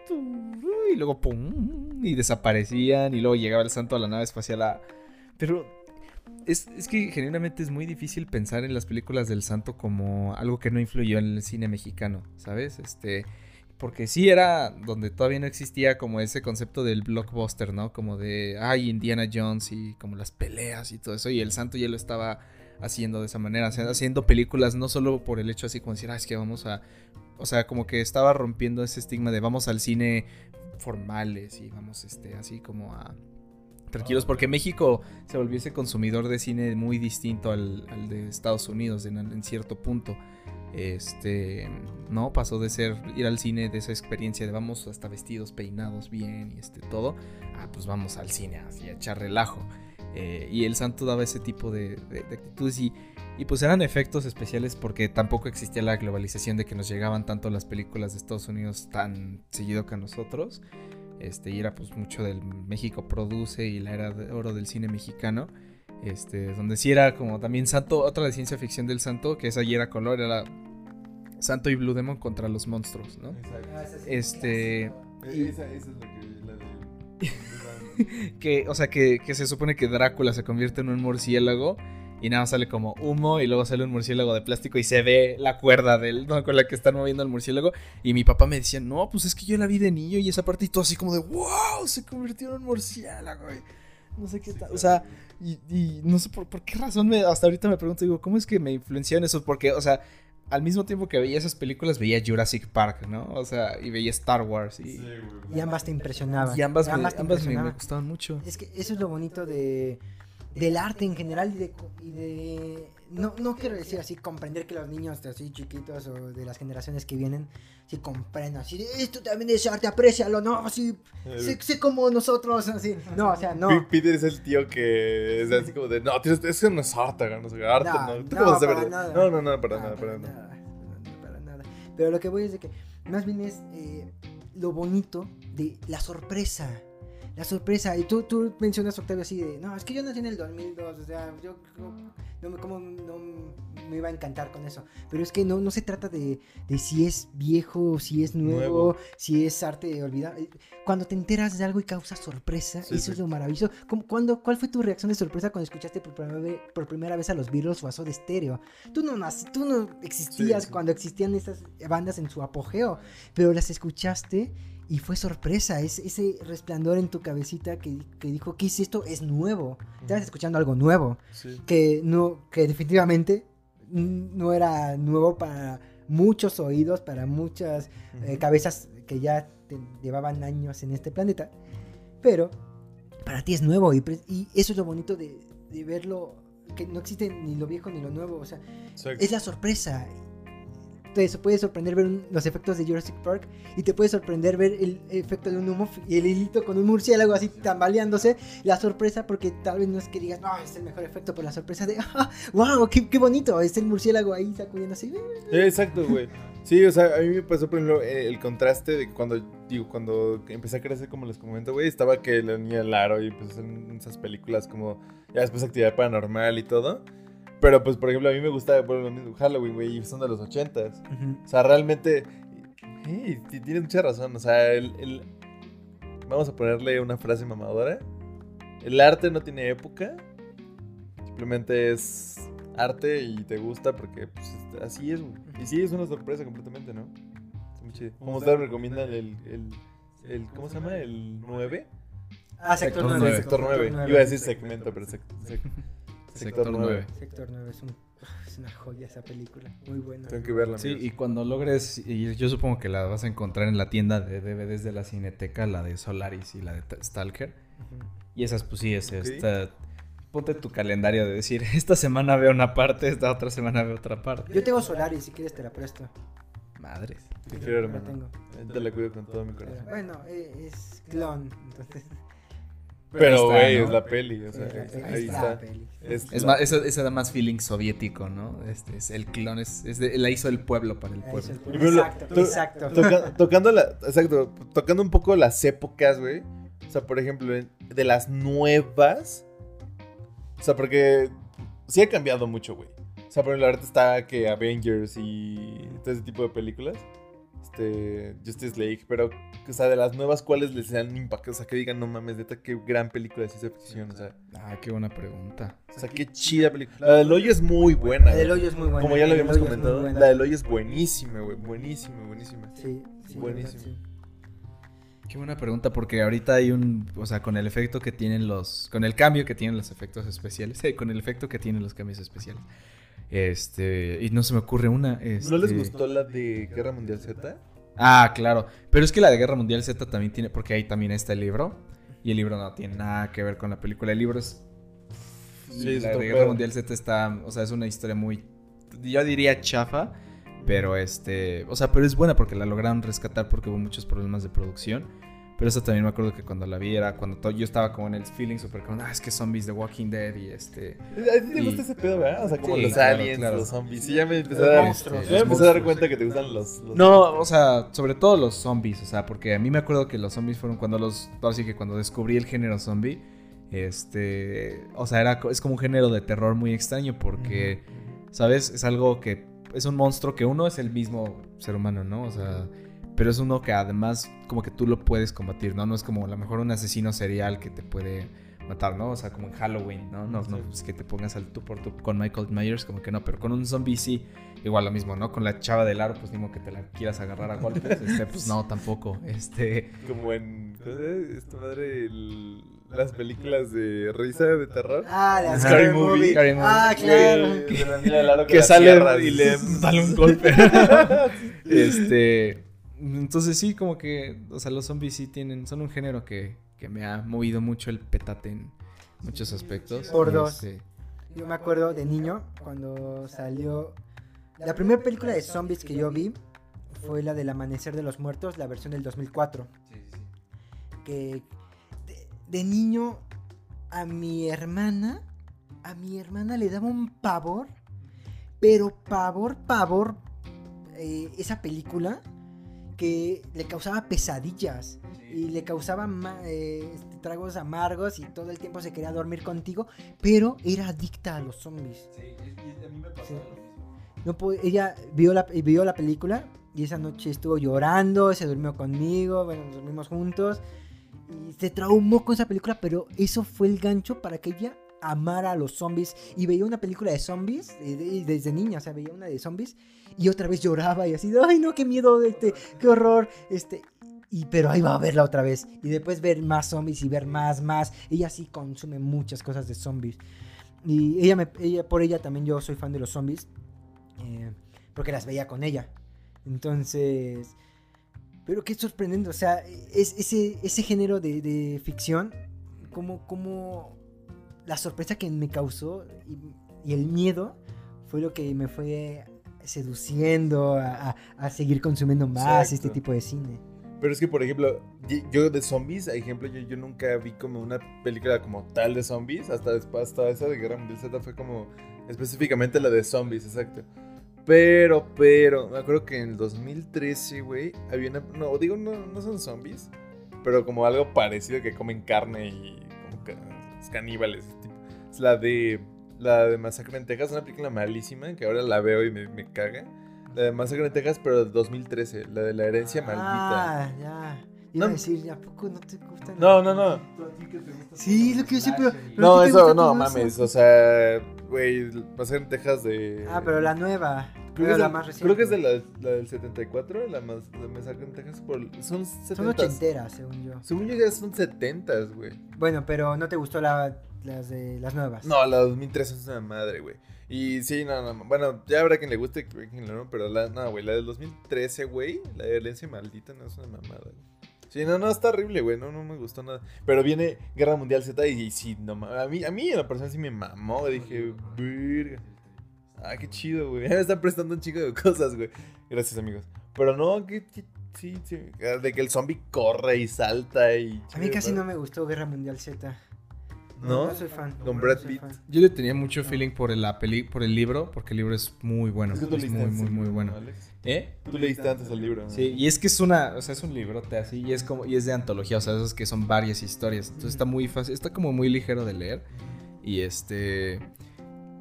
turú, y luego pum y desaparecían y luego llegaba el santo a la nave espacial a... Pero es, es que genuinamente es muy difícil pensar en las películas del santo como algo que no influyó en el cine mexicano, ¿sabes? Este, porque sí era donde todavía no existía como ese concepto del blockbuster, ¿no? Como de, ay, Indiana Jones y como las peleas y todo eso, y el santo ya lo estaba haciendo de esa manera, haciendo películas no solo por el hecho así como decir, ah, es que vamos a, o sea, como que estaba rompiendo ese estigma de vamos al cine formales y vamos este, así como a tranquilos, porque México se volvió ese consumidor de cine muy distinto al, al de Estados Unidos en, en cierto punto. Este, no, pasó de ser ir al cine de esa experiencia de vamos hasta vestidos, peinados bien y este todo, a pues vamos al cine así a echar relajo. Eh, y el santo daba ese tipo de, de- de actitudes y, y pues eran efectos especiales porque tampoco existía la globalización de que nos llegaban tanto las películas de Estados Unidos tan seguido que a nosotros. Este, y era pues mucho del México produce y la era de oro del cine mexicano. Este, donde sí era como también Santo, otra de ciencia ficción del Santo, que esa ya era color, era Santo y Blue Demon contra los monstruos, ¿no? Exacto. Este, E- Esa, esa es la que la de. [LAUGHS] [LAUGHS] que, o sea, que, que se supone que Drácula se convierte en un murciélago y nada más sale como humo y luego sale un murciélago de plástico y se ve la cuerda del, ¿no? con la que están moviendo el murciélago. Y mi papá me decía, no, pues es que yo la vi de niño y esa parte y todo así como de, wow, se convirtió en un murciélago. y no sé qué tal. O sea, y, y no sé por, por qué razón me, hasta ahorita me pregunto, digo, ¿cómo es que me influenció en eso? Porque, o sea, al mismo tiempo que veía esas películas, veía Jurassic Park, ¿no? O sea, y veía Star Wars y, Y ambas te impresionaban. y ambas, me, te ambas me- me impresionaban. gustaban mucho. Es que eso es lo bonito de del arte en general y de, co- y de- no, no quiero decir así comprender que los niños así chiquitos o de las generaciones que vienen sí comprendan así esto también es arte aprécialo no así sé, sé como nosotros así no o sea no P- Peter es el tío que es así como de, no, tío, es que no es arte, no es arte, No, no. ¿Tú no, cómo vas a para nada. No, no, no, para nada, para nada. no, para nada. Pero lo que voy es de que más bien es eh, lo bonito de la sorpresa. La sorpresa. Y tú, tú mencionas, Octavio, así de, no, es que yo nací en el 2002, o sea, yo no, me- como no me iba a encantar con eso. Pero es que no, no se trata de, de si es viejo, si es nuevo, Nuevo. si es arte olvidado. Cuando te enteras de algo y causa sorpresa, Sí, eso sí. es lo maravilloso. ¿Cómo- cuándo- ¿Cuál fue tu reacción de sorpresa cuando escuchaste por primera vez, por primera vez a los Beatles o a Soda Stereo? Tú no, tú no existías Sí, cuando existían esas bandas en su apogeo, pero las escuchaste y fue sorpresa, es, ese resplandor en tu cabecita que, que dijo, ¿qué es esto? Es nuevo. Estabas escuchando algo nuevo, Sí. que, no, que definitivamente no era nuevo para muchos oídos, para muchas eh, cabezas que ya te- llevaban años en este planeta, pero para ti es nuevo y, y eso es lo bonito de, de verlo, que no existe ni lo viejo ni lo nuevo, o sea, es la sorpresa. Te puede sorprender ver un- los efectos de Jurassic Park y te puede sorprender ver el efecto de un humo y el hilito con un murciélago así tambaleándose. La sorpresa, porque tal vez no es que digas, no, es el mejor efecto, pero la sorpresa de, [LAUGHS] ah, wow, qué, qué bonito, es el murciélago ahí sacudiéndose. Eh, Exacto, güey. Sí, o sea, a mí me pasó, por ejemplo, eh, el contraste de cuando, digo, cuando empecé a crecer, como les comento, güey, estaba que la niña del aro y pues en esas películas como, ya después actividad paranormal y todo. Pero pues, por ejemplo, a mí me gusta, bueno, lo mismo, Halloween, güey, y son de los ochentas. O sea, realmente, eh, ti- tienes mucha razón, o sea, el, el- vamos a ponerle una frase mamadora. El arte no tiene época, simplemente es arte y te gusta porque pues, es- así es, güey. Y sí, es una sorpresa completamente, ¿no? Está muy chido. Como ustedes recomiendan el, el, el- ¿cómo se llama? El 9. Ah, Sector Sector 9. nueve. Sector 9. Iba a decir segmento, pero sec- sec- Sector 9. Sector 9 es, un, es una joya esa película, muy buena. Tengo que verla. Sí, amigos. y cuando logres, y yo supongo que la vas a encontrar en la tienda de DVDs de la Cineteca, la de Solaris y la de Stalker. Y esas, pues sí, es esta. Ponte tu calendario de decir, [LAUGHS] esta semana veo una parte, esta otra semana veo otra parte. Yo tengo Solaris, si quieres te la presto. Madres. Te quiero, la hermano. tengo. Te la cuido con todo mi corazón. Bueno, eh, es clon, entonces. Pero, güey, ¿no? es la peli, o sea, ahí está. peli. Es, Es más, esa, esa da más feeling soviético, ¿no? Este es el clon, es, es de- la hizo el pueblo para el pueblo. el- Exacto, to- exacto. Toca- tocando la, exacto, tocando un poco las épocas, güey. O sea, por ejemplo, de las nuevas. O sea, porque sí ha cambiado mucho, güey. O sea, por ejemplo, ahorita está que Avengers y todo ese tipo de películas. Este, Justice League, pero, o sea, de las nuevas, ¿cuáles les han impactado? O sea, que digan, no mames, neta, qué gran película de ciencia ficción. O sea, Ah, qué buena pregunta. o sea qué chida película. La del hoyo es muy buena. La del hoyo es muy buena. Como ya lo habíamos comentado, la del hoyo es buenísima, güey. Buenísima, buenísima. Sí, sí. Qué buena pregunta, porque ahorita hay un. O sea, con el efecto que tienen los. Con el cambio que tienen los efectos especiales. eh, [LAUGHS] con el efecto que tienen los cambios especiales. Este. Y no se me ocurre una. ¿No les este, gustó la de Guerra Mundial Z? Ah, claro. Pero es que la de Guerra Mundial Z también tiene, porque ahí también está el libro. Y el libro no tiene nada que ver con la película. El libro es. Sí, la de Guerra. Mundial Z está. O sea, es una historia muy. Yo diría chafa. Pero este. O sea, pero es buena porque la lograron rescatar porque hubo muchos problemas de producción. Pero eso también me acuerdo que cuando la vi era cuando to- yo estaba como en el feeling super como, ah, es que zombies de Walking Dead y este. ¿A ti te Y- gusta ese pedo, verdad? O sea, como Sí, los claro, aliens, claro. los zombies. Sí, ya me empecé a dar, monstruos. ya me empecé a dar cuenta que te gustan los... los- No, o sea, sobre todo los zombies, o sea, porque a mí me acuerdo que los zombies fueron cuando los, ahora sí que cuando descubrí el género zombie, este, o sea, era, es como un género de terror muy extraño porque, ¿sabes? Es algo que, es un monstruo que uno es el mismo ser humano, ¿no? O sea, pero es uno que además como que tú lo puedes combatir, ¿no? No es como a lo mejor un asesino serial que te puede matar, ¿no? O sea, como en Halloween, ¿no? No, no, es que te pongas al tú por tú con Michael Myers, como que no, pero con un zombie sí, igual lo mismo, ¿no? Con la chava del aro, pues mismo que te la quieras agarrar a golpes, [LAUGHS] este, pues no, tampoco, este... Como en... ¿Cómo se llama esta madre? El- las películas de risa de terror. Ah, la Scary Scary Movie. Movie. Scary Movie. Ah, claro. Aro que la sale y le [LAUGHS] dale un golpe. [LAUGHS] este, entonces sí, como que, o sea, los zombies sí tienen, son un género que, que me ha movido mucho el petate en muchos aspectos. Por dos. Este, Yo me acuerdo de niño cuando salió. La primera película de zombies que yo vi fue la del Amanecer de los Muertos, la versión del 2004. Que de, de niño a mi hermana, a mi hermana le daba un pavor, pero pavor, pavor, eh, esa película que le causaba pesadillas y le causaba eh, este, tragos amargos y todo el tiempo se quería dormir contigo, pero era adicta a los zombies. Sí. No po- ella vio la, vio la película y esa noche estuvo llorando, se durmió conmigo, bueno, nos dormimos juntos y se traumó con esa película, pero eso fue el gancho para que ella amara a los zombies y veía una película de zombies eh, de- desde niña, o sea, veía una de zombies y otra vez lloraba y así, ay no, qué miedo, este, qué horror, este, y pero ahí va a verla otra vez y después ver más zombies y ver más, más, ella sí consume muchas cosas de zombies y ella, me, ella por ella también yo soy fan de los zombies eh, porque las veía con ella. Entonces, pero qué sorprendente, o sea, es, ese, ese género de, de ficción, como, como la sorpresa que me causó y, y el miedo fue lo que me fue seduciendo a, a- a seguir consumiendo más Exacto. este tipo de cine. Pero es que, por ejemplo, yo de zombies, por ejemplo, yo, yo nunca vi como una película como tal de zombies. Hasta después, hasta esa de Guerra Mundial Z fue como específicamente la de zombies, exacto. Pero, pero, me acuerdo que en el 2013, güey, había una. No, digo, no, no son zombies, pero como algo parecido que comen carne y como que es caníbales. tipo. Es la de. La de Masacre en Texas, una película malísima que ahora la veo y me, me caga. La de Masacre en Texas, pero de 2013, la de la herencia maldita. Ah, ya. Iba No. a decir, ¿a poco no te gustan? No, no, no. Sí, lo que yo sé, pero- pero- No, ¿a ti te eso, gusta no, mames. eso? O sea, güey, Masacre en Texas de. Ah, pero la nueva. Creo que, es la de- más reciente. creo que es de la, la del 74, la más la Masacre en Texas. Por, son 70. Son ochenteras, según yo. Según yo ya son 70, güey. Bueno, pero no te gustó la, las de las nuevas. No, la 2013 es una madre, güey. Y sí, no, no, bueno, ya habrá quien le guste, quien no, pero la, no, güey, la del 2013, güey, la de herencia maldita no es una mamada, güey. Sí, no, no, está horrible, güey, no, no me gustó nada. Pero viene Guerra Mundial Z y, y sí, no, a mí, a mí en la persona sí me mamó, dije, verga. Ah, qué chido, güey. [LAUGHS] Me están prestando un chico de cosas, güey. Gracias, amigos. Pero no, que, que- sí, sí. De que el zombie corre y salta y... A mí casi no me gustó Guerra Mundial Z. ¿No? No soy fan. Con no Brad Pitt. Yo le tenía mucho feeling por el, la peli, por el libro, porque el libro es muy bueno. Es que tú Es muy, muy, muy bueno. ¿Eh? Tú leíste antes el libro. ¿no? Sí, y es que es una, o sea, es un librote así, y es como, y es de antología, o sea, esos que son varias historias. Entonces está muy fácil, está como muy ligero de leer. Y este.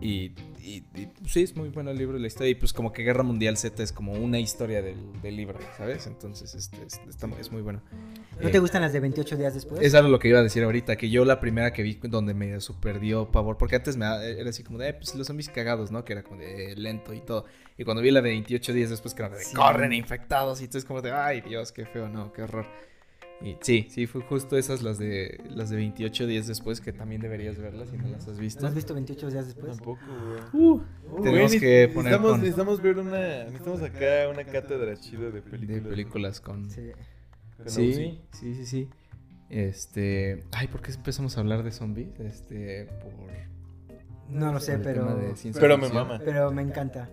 Y, y- y, pues, sí, es muy bueno el libro la historia. Y pues como que Guerra Mundial Z es como una historia del, del libro, ¿sabes? Entonces, este, es, está- es muy bueno. ¿No Eh, te gustan las de 28 días después? Es algo lo que iba a decir ahorita, que yo la primera que vi donde me super dio pavor, porque antes me da- era así como de, eh, pues los zombies cagados, ¿no? Que era como de eh, lento y todo. Y cuando vi la de 28 días después, que era de Sí. corren infectados, y entonces como de, ay Dios, qué feo, no, qué horror. Y sí, sí, fue justo esas las de las de 28 días después, que también deberías verlas si no las has visto. ¿No has visto 28 días después? Tampoco, güey. Uh, Tenemos Güey, que ne- poner necesitamos, con- necesitamos ver una. Necesitamos acá una cátedra chida de de películas. películas con... Sí. Con Sí, sí, sí, sí. Este... Ay, ¿por qué empezamos a hablar de zombies? Este, por... No lo sé, pero. de Pero me mama. Pero me encanta.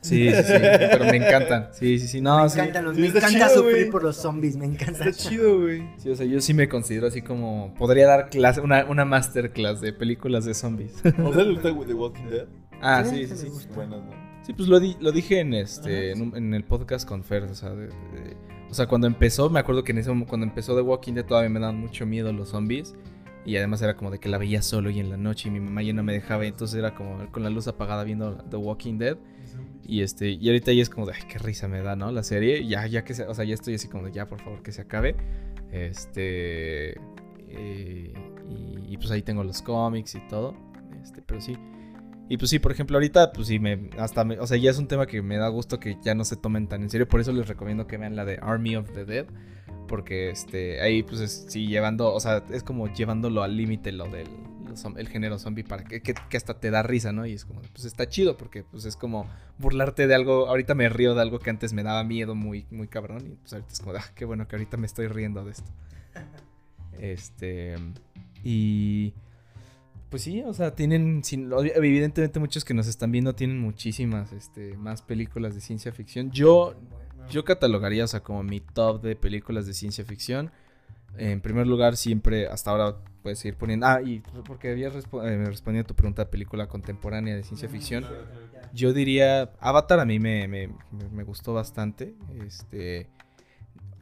Sí, sí, sí, pero me encantan. Sí, sí, sí. No, me sí. encantan los, Sí, me encanta chido, sufrir por los zombies, me encanta. Está chido, güey. Sí, o sea, yo sí me considero así como... Podría dar clase, una, una masterclass de películas de zombies. ¿O sea, le gusta The Walking Dead? ah, Sí, sí, sí. Buenas, ¿no? Sí, pues lo, di- lo dije en este Ajá, en, un- en el podcast con Fer, o sea, de- de- o sea, cuando empezó, me acuerdo que en ese mom- cuando empezó The Walking Dead todavía me daban mucho miedo los zombies y además era como de que la veía solo y en la noche y mi mamá ya no me dejaba, y entonces era como con la luz apagada viendo The Walking Dead y este y ahorita ya es como de qué risa me da, ¿no? La serie, ya ya que se, o sea, ya estoy así como de ya, por favor, que se acabe. Este eh, y, pues ahí tengo los cómics y todo. Este, pero sí. Y pues sí, por ejemplo, ahorita, pues sí, me, hasta me, o sea, ya es un tema que me da gusto que ya no se tomen tan en serio. Por eso les recomiendo que vean la de Army of the Dead. Porque este, ahí, pues es- sí, llevando, o sea, es como llevándolo al límite lo del el género zombie para que, que, que hasta te da risa, ¿no? Y es como, pues está chido porque pues es como burlarte de algo. Ahorita me río de algo que antes me daba miedo muy, muy cabrón. Y pues ahorita es como, ah, qué bueno que ahorita me estoy riendo de esto. [LAUGHS] Este. Y. Pues sí, o sea, tienen, sin- evidentemente muchos que nos están viendo tienen muchísimas este, más películas de ciencia ficción. Yo, yo catalogaría, o sea, como mi top de películas de ciencia ficción. En primer lugar, siempre, hasta ahora puedes ir poniendo... Ah, y porque habías respo- eh, respondido a tu pregunta de película contemporánea de ciencia ficción. Yo diría, Avatar a mí me, me- me- me gustó bastante. Este,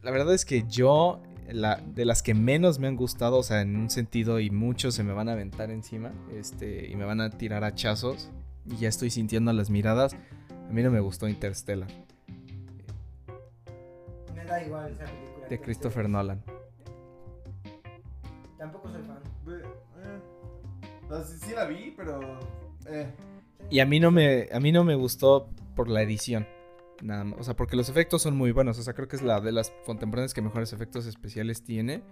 la verdad es que yo, la, de las que menos me han gustado, o sea, en un sentido y muchos se me van a aventar encima, este, y me van a tirar hachazos, y ya estoy sintiendo las miradas, a mí no me gustó Interstellar, Me da igual esa película. de Christopher Nolan. Tampoco soy fan. No, sí, sí la vi, pero. Eh. Y a mí no me, a mí no me gustó por la edición. Nada más. O sea, porque los efectos son muy buenos. O sea, creo que es la de las contemporáneas que mejores efectos especiales tiene.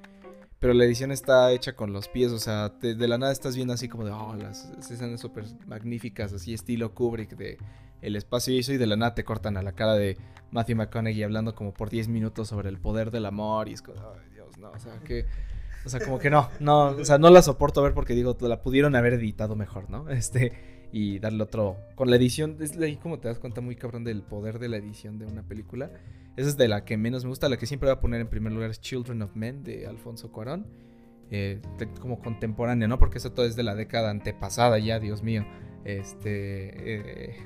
Pero la edición está hecha con los pies. O sea, de, de la nada estás viendo así como de, oh, las escenas súper magníficas, así estilo Kubrick de el espacio y eso. Y de la nada te cortan a la cara de Matthew McConaughey hablando como por 10 minutos sobre el poder del amor. Y es como, ay, Dios, no. O sea, que. O sea, como que no, no, o sea, no la soporto ver porque digo, la pudieron haber editado mejor, ¿no? Este, y darle otro. Con la edición, es ahí como te das cuenta muy cabrón del poder de la edición de una película. Esa es de la que menos me gusta. La que siempre voy a poner en primer lugar es Children of Men de Alfonso Cuarón. Eh, como contemporánea, ¿no? Porque eso todo es de la década antepasada ya, Dios mío. Este. eh,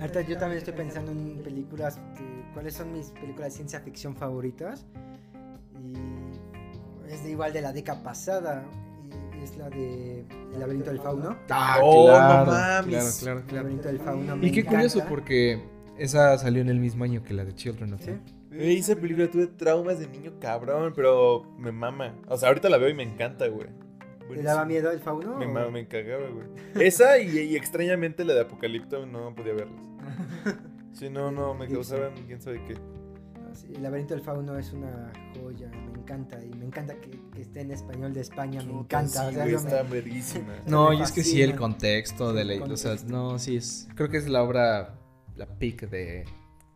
Ahorita yo también estoy pensando en películas, cuáles son mis películas de ciencia ficción favoritas. Y es de igual de la década pasada. Y es la de El laberinto del fauno. Ah, Oh, claro, no mames. Claro, claro, El laberinto del fauno. Y qué encanta. curioso porque esa salió en el mismo año que la de Children of Sí. Güey, esa película tuve traumas de niño cabrón, pero me mama. O sea, ahorita la veo y me encanta, güey. ¿Te daba miedo el fauno? Me, o- ma- me cagaba, güey. Esa y, y extrañamente la de Apocalipto no podía verlas. [LAUGHS] Sí, no, no, me causaban quién sabe qué. Sí, el laberinto del fauno es una joya, encanta. Y me encanta que, que esté en español de España, me encanta. Sí, o sea, güey, está verguísima. [LAUGHS] No, y es que sí, el contexto de la... O sea, no, sí es... Creo que es la obra, la pic de,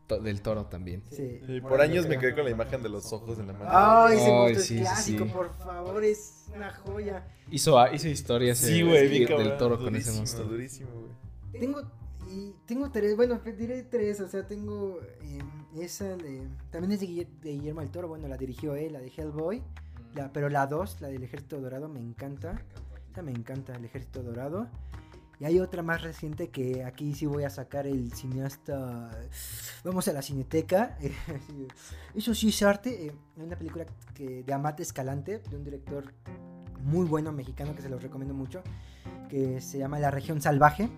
to- del toro también. Sí. Sí, por años me quedé con la imagen de los ojos en la mano. Ay, ese Ay, monstruo sí, sí, es clásico, sí. por favor, es una joya. Hizo, hizo historias Sí, del toro con ese monstruo. Durísimo, güey. Tengo y tengo tres, bueno, diré tres, o sea, tengo eh, esa de también es de, Guille- de Guillermo del Toro, bueno, la dirigió él, la de Hellboy, la, pero la dos, la del Ejército Dorado me encanta. Esa me encanta, el Ejército Dorado. Y hay otra más reciente que aquí sí voy a sacar el cineasta. Vamos a la cineteca. [LAUGHS] Eso sí es arte. eh, Una película que, de Amate Escalante, de un director muy bueno mexicano que se los recomiendo mucho. Que se llama La Región Salvaje.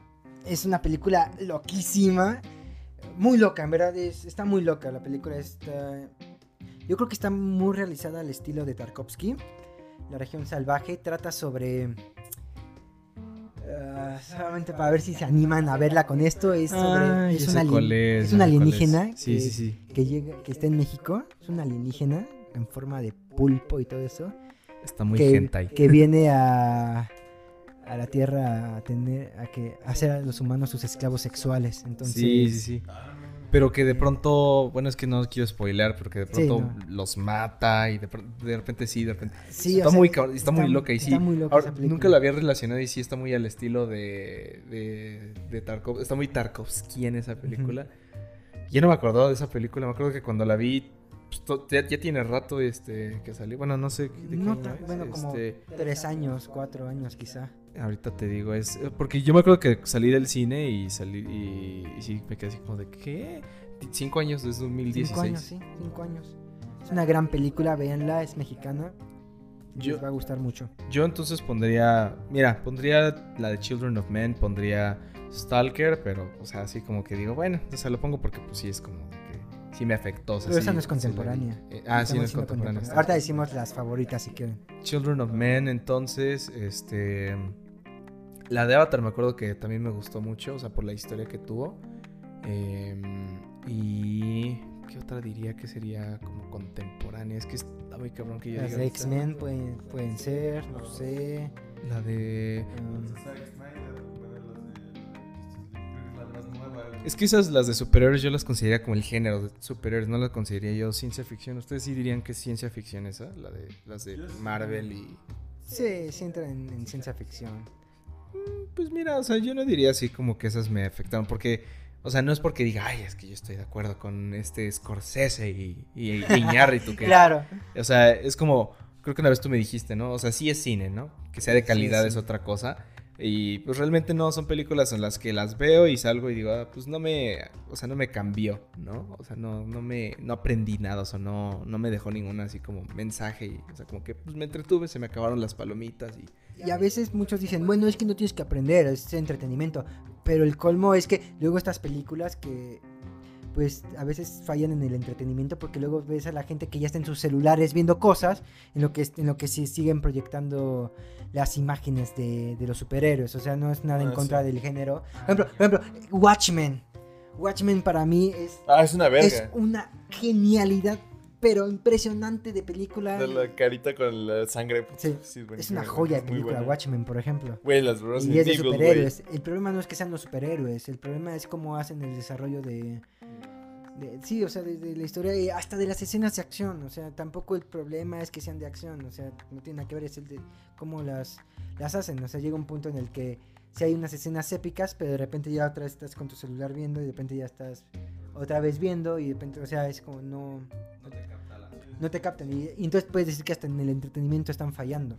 Es una película loquísima. Muy loca, en verdad. es- está muy loca la película. Está, yo creo que está muy realizada al estilo de Tarkovsky. La Región Salvaje trata sobre. ah, solamente para ver si se animan a verla con esto. Es sobre. Ah, es, una alien- es, una alienígena. Sí, que, sí, sí. Que, llega, que está en México. Es una alienígena en forma de pulpo y todo eso Está muy que, hentai. que viene a, a la Tierra a tener a que hacer a los humanos sus esclavos sexuales. Entonces, Sí, sí, sí. Pero que de pronto, bueno, es que no quiero spoiler, pero que de Sí, pronto no. los mata y de, de repente sí, de repente. Sí, está o sea, muy está, muy loca y sí. está muy loca Ahora, nunca la había relacionado y sí está muy al estilo de, de, de Tarkov. Está muy Tarkovsky en esa película. Yo no me acordaba de esa película. Me acuerdo que cuando la vi, pues, ya, ya tiene rato este que salió. Bueno, no sé de qué No es, bueno, como este, tres años, cuatro años quizá. Ahorita te digo, es. eh, Porque yo me acuerdo que salí del cine y salí. Y, y sí, me quedé así como de, ¿qué? Cinco años desde 2016. Cinco años, sí, cinco años. Es una gran película, véanla, es mexicana. Yo- Les va a gustar mucho. Yo entonces pondría. Mira, pondría la de Children of Men, pondría Stalker, pero, o sea, así como que digo, bueno, o sea, lo pongo porque, pues sí, es como sí me afectó. o sea, Pero sí- esa no es contemporánea. Eh, ah, sí, no es contemporánea. Ahorita decimos las favoritas si quieren. Children of Men, entonces, este. La de Avatar me acuerdo que también me gustó mucho, o sea, por la historia que tuvo. Em, y. ¿Qué otra diría que sería como contemporánea? Es que está muy cabrón que yo Las diga de. X-Men pueden, pueden ser, no sé. La de. um, Es que esas, las de superhéroes, yo las consideraría como el género de superhéroes, no las consideraría yo ciencia ficción. ¿Ustedes sí dirían que es ciencia ficción esa? La de, las de Marvel y... sí, sí entra en, en ciencia ficción. Pues mira, o sea, yo no diría así como que esas me afectaron, porque... O sea, no es porque diga, ay, es que yo estoy de acuerdo con este Scorsese y, y, y [LAUGHS] Iñárritu, que... Claro. O sea, es como, creo que una vez tú me dijiste, ¿no? O sea, sí es cine, ¿no? Que sea de calidad Sí, es otra cosa. Y pues realmente no son películas en las que las veo y salgo y digo, ah, pues no me, o sea, no me cambió, ¿no? O sea, no, no me, no aprendí nada, o sea, no, no me dejó ningún así como mensaje y, o sea, como que pues me entretuve, se me acabaron las palomitas y... Y a veces muchos dicen, bueno, es que no tienes que aprender, es entretenimiento. Pero el colmo es que luego estas películas que pues a veces fallan en el entretenimiento porque luego ves a la gente que ya está en sus celulares viendo cosas en lo que, en lo que se siguen proyectando las imágenes de, de los superhéroes. O sea, no es nada en Ah, contra sí. del género. Por ejemplo, por ejemplo, Watchmen. Watchmen para mí es, Ah, es una es verga. una genialidad, pero impresionante de película. De la carita con la sangre. Sí, es, Es una joya de película, buena. Watchmen, por ejemplo. Güey, las Y es de superhéroes. El problema no es que sean los superhéroes, el problema es cómo hacen el desarrollo de... de- sí, o sea, desde la historia y hasta de las escenas de acción. O sea, tampoco el problema es que sean de acción. O sea, no tiene nada que ver, es el de cómo las, las hacen. O sea, llega un punto en el que si hay unas escenas épicas, pero de repente ya otra vez estás con tu celular viendo y de repente ya estás otra vez viendo y de repente, o sea, es como no... No te captan. Y, y entonces puedes decir que hasta en el entretenimiento están fallando.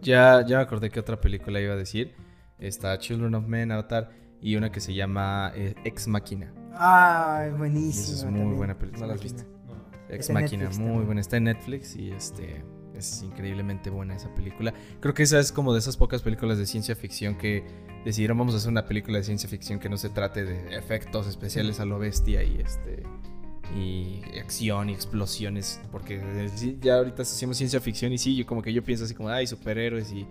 Ya, ya me acordé que otra película iba a decir. Está Children of Men, Avatar y una que se llama eh, Ex Machina. Ah, buenísimo. esa es muy también. buena película. ¿No la has visto? No. Ex Machina, muy también. buena. Está en Netflix y este es increíblemente buena esa película. Creo que esa es como de esas pocas películas de ciencia ficción que decidieron vamos a hacer una película de ciencia ficción que no se trate de efectos especiales a lo bestia y este y acción y explosiones porque ya ahorita hacemos ciencia ficción y sí, yo como que yo pienso así como ay superhéroes y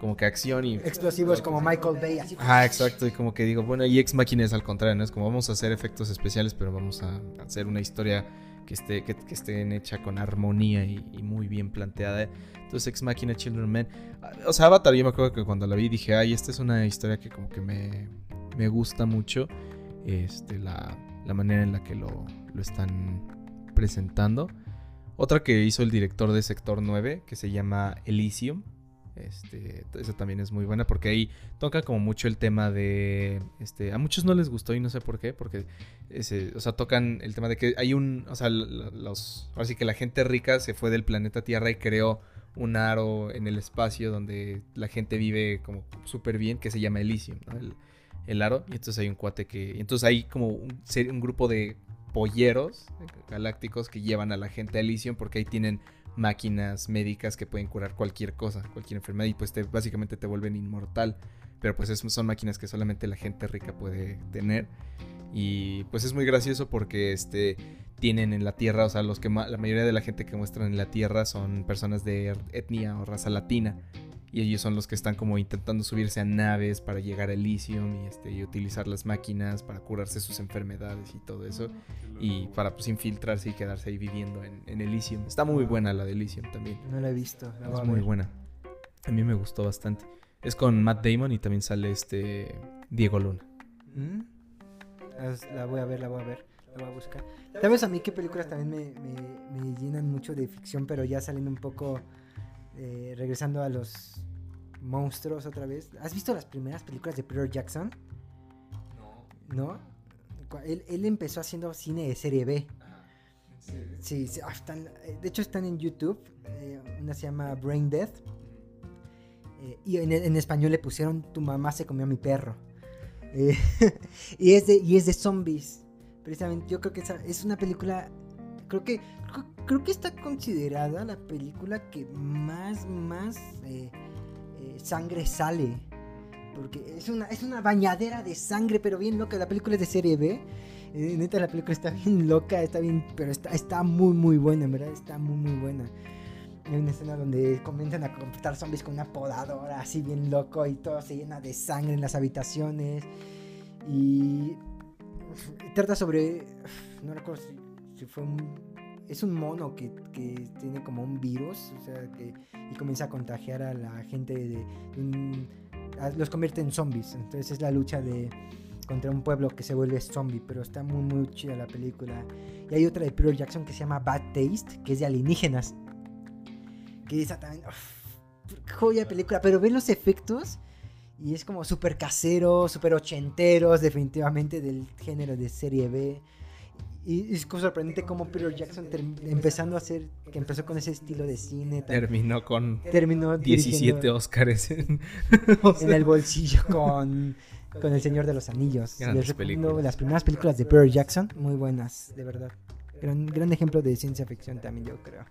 como que acción y Explosivos como Michael Bay. Así. Ah, exacto, y como que digo, bueno, y Ex Machina es al contrario, ¿no? Es como vamos a hacer efectos especiales, pero vamos a hacer una historia que esté, que, que esté hecha con armonía y, y muy bien planteada. Entonces, Ex Machina, Children ah, O sea, Avatar, yo me acuerdo que cuando la vi dije, ay, esta es una historia que como que me, me gusta mucho. Este, la, la manera en la que lo, lo están presentando. Otra que hizo el director de Sector 9, que se llama Elysium. Este, esa también es muy buena porque ahí toca como mucho el tema de este a muchos no les gustó y no sé por qué porque ese, o sea tocan el tema de que hay un o sea los ahora sí que la gente rica se fue del planeta Tierra y creó un aro en el espacio donde la gente vive como súper bien que se llama Elysium el, el aro y entonces hay un cuate que y entonces hay como un, un grupo de polleros galácticos que llevan a la gente a Elysium porque ahí tienen máquinas médicas que pueden curar cualquier cosa, cualquier enfermedad y pues te, básicamente te vuelven inmortal. Pero pues es- son máquinas que solamente la gente rica puede tener. Y pues es muy gracioso porque este tienen en la Tierra, o sea, los que la mayoría de la gente que muestran en la Tierra son personas de etnia o raza latina. Y ellos son los que están como intentando subirse a naves para llegar a Elysium y, este, y utilizar las máquinas para curarse sus enfermedades y todo eso. Y para pues infiltrarse y quedarse ahí viviendo en, en Elysium. Está muy buena la de Elysium también. No la he visto. la Es muy buena. A mí me gustó bastante. Es con Matt Damon y también sale este Diego Luna. ¿Mm? La voy a ver, la voy a ver, la voy a buscar. ¿Sabes a mí qué películas también me, me- me llenan mucho de ficción, pero ya saliendo un poco, eh, regresando a los monstruos otra vez? ¿Has visto las primeras películas de Peter Jackson? ¿No? Cu- Él, él empezó haciendo cine de serie B. Sí, sí, ah, están- eh, de hecho están en YouTube. eh, una se llama Brain Death. eh, y en, en español le pusieron Tu mamá se comió a mi perro. Eh, [LAUGHS] y, es de, y es de zombies. Precisamente, yo creo que es una película. Creo que. Creo, que está considerada la película que más, más eh, eh, sangre sale. Porque es una, es una bañadera de sangre, pero bien loca. La película es de serie B. Eh, neta, la película está bien loca, está bien. Pero está, está muy, muy buena, en verdad. Está muy, muy buena. Hay una escena donde comienzan a completar zombies con una podadora, así bien loco, y todo se llena de sangre en las habitaciones. Y trata sobre. No recuerdo si, fue un. Es un mono que, que tiene como un virus, o sea, que, y comienza a contagiar a la gente de, los convierte en zombies. Entonces es la lucha de contra un pueblo que se vuelve zombie, pero está muy muy chida la película. Y hay otra de Peter Jackson que se llama Bad Taste, que es de alienígenas. Que esa también uf, joya película, pero ven los efectos y es como súper casero, súper ochenteros, definitivamente del género de serie B. Y es como sorprendente cómo Peter Jackson empezando a hacer, que empezó con ese estilo de cine, Terminó con terminó 17 dirigiendo Oscars en, [LAUGHS] en el bolsillo con, con El Señor de los Anillos. Les películas. las primeras películas de Peter Jackson, muy buenas, de verdad. Gran, gran ejemplo de ciencia ficción también, yo creo.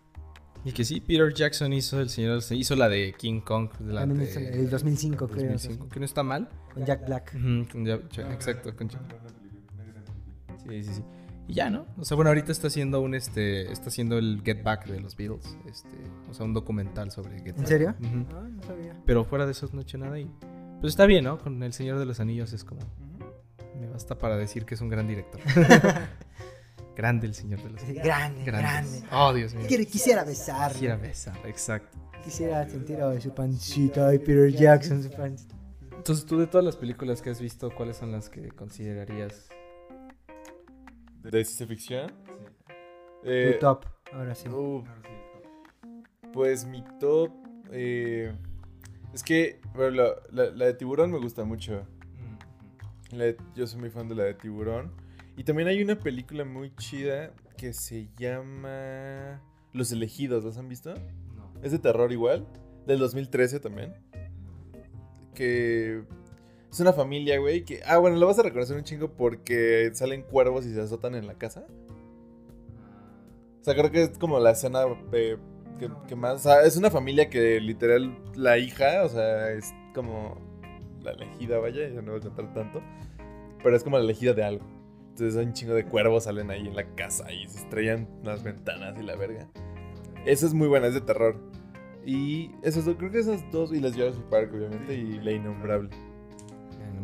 Y que sí, Peter Jackson hizo el señor hizo la de King Kong la de- hizo el 2005, creo. 2005, que no está mal. Con Jack Black. Ujú, con Jack- exacto, con Jack- Sí, sí, sí. Y ya, ¿no? O sea, bueno, ahorita está haciendo un este está haciendo el Get Back de los Beatles, este, o sea, un documental sobre Get ¿En Back. serio? Ujú. Ah, no sabía. Pero fuera de eso no he hecho nada y pues está bien, ¿no? Con El Señor de los Anillos es como me basta para decir que es un gran director. [LAUGHS] grande el Señor de los Anillos. grande, Grandes. grande. Oh, Dios mío. Quiere- quisiera besar. Quisiera besar, exacto. Quisiera sentir oh, su pancita. Ay, Peter Jackson, su pancita. Entonces, tú de todas las películas que has visto, ¿cuáles son las que considerarías? ¿De ciencia ficción? Tu Eh, top, ahora sí. uh, pues mi top. eh, es que bueno, la, la- la de tiburón me gusta mucho. La de- yo soy muy fan de la de tiburón. Y también hay una película muy chida que se llama Los elegidos. ¿Las han visto? No. Es de terror igual. Del 2013 también. Que es una familia, güey. Que, ah, bueno, lo vas a reconocer un chingo porque salen cuervos y se azotan en la casa. O sea, creo que es como la escena eh, que, que más... O sea, es una familia que literal la hija, o sea, es como la elegida, vaya, ya no voy a contar tanto. Pero es como la elegida de algo. Entonces un chingo de cuervos salen ahí en la casa y se estrellan las ventanas y la verga. Esa es muy buena, es de terror. Y esos dos, creo que esas dos, y las Jurassic Park, obviamente, y La Innombrable.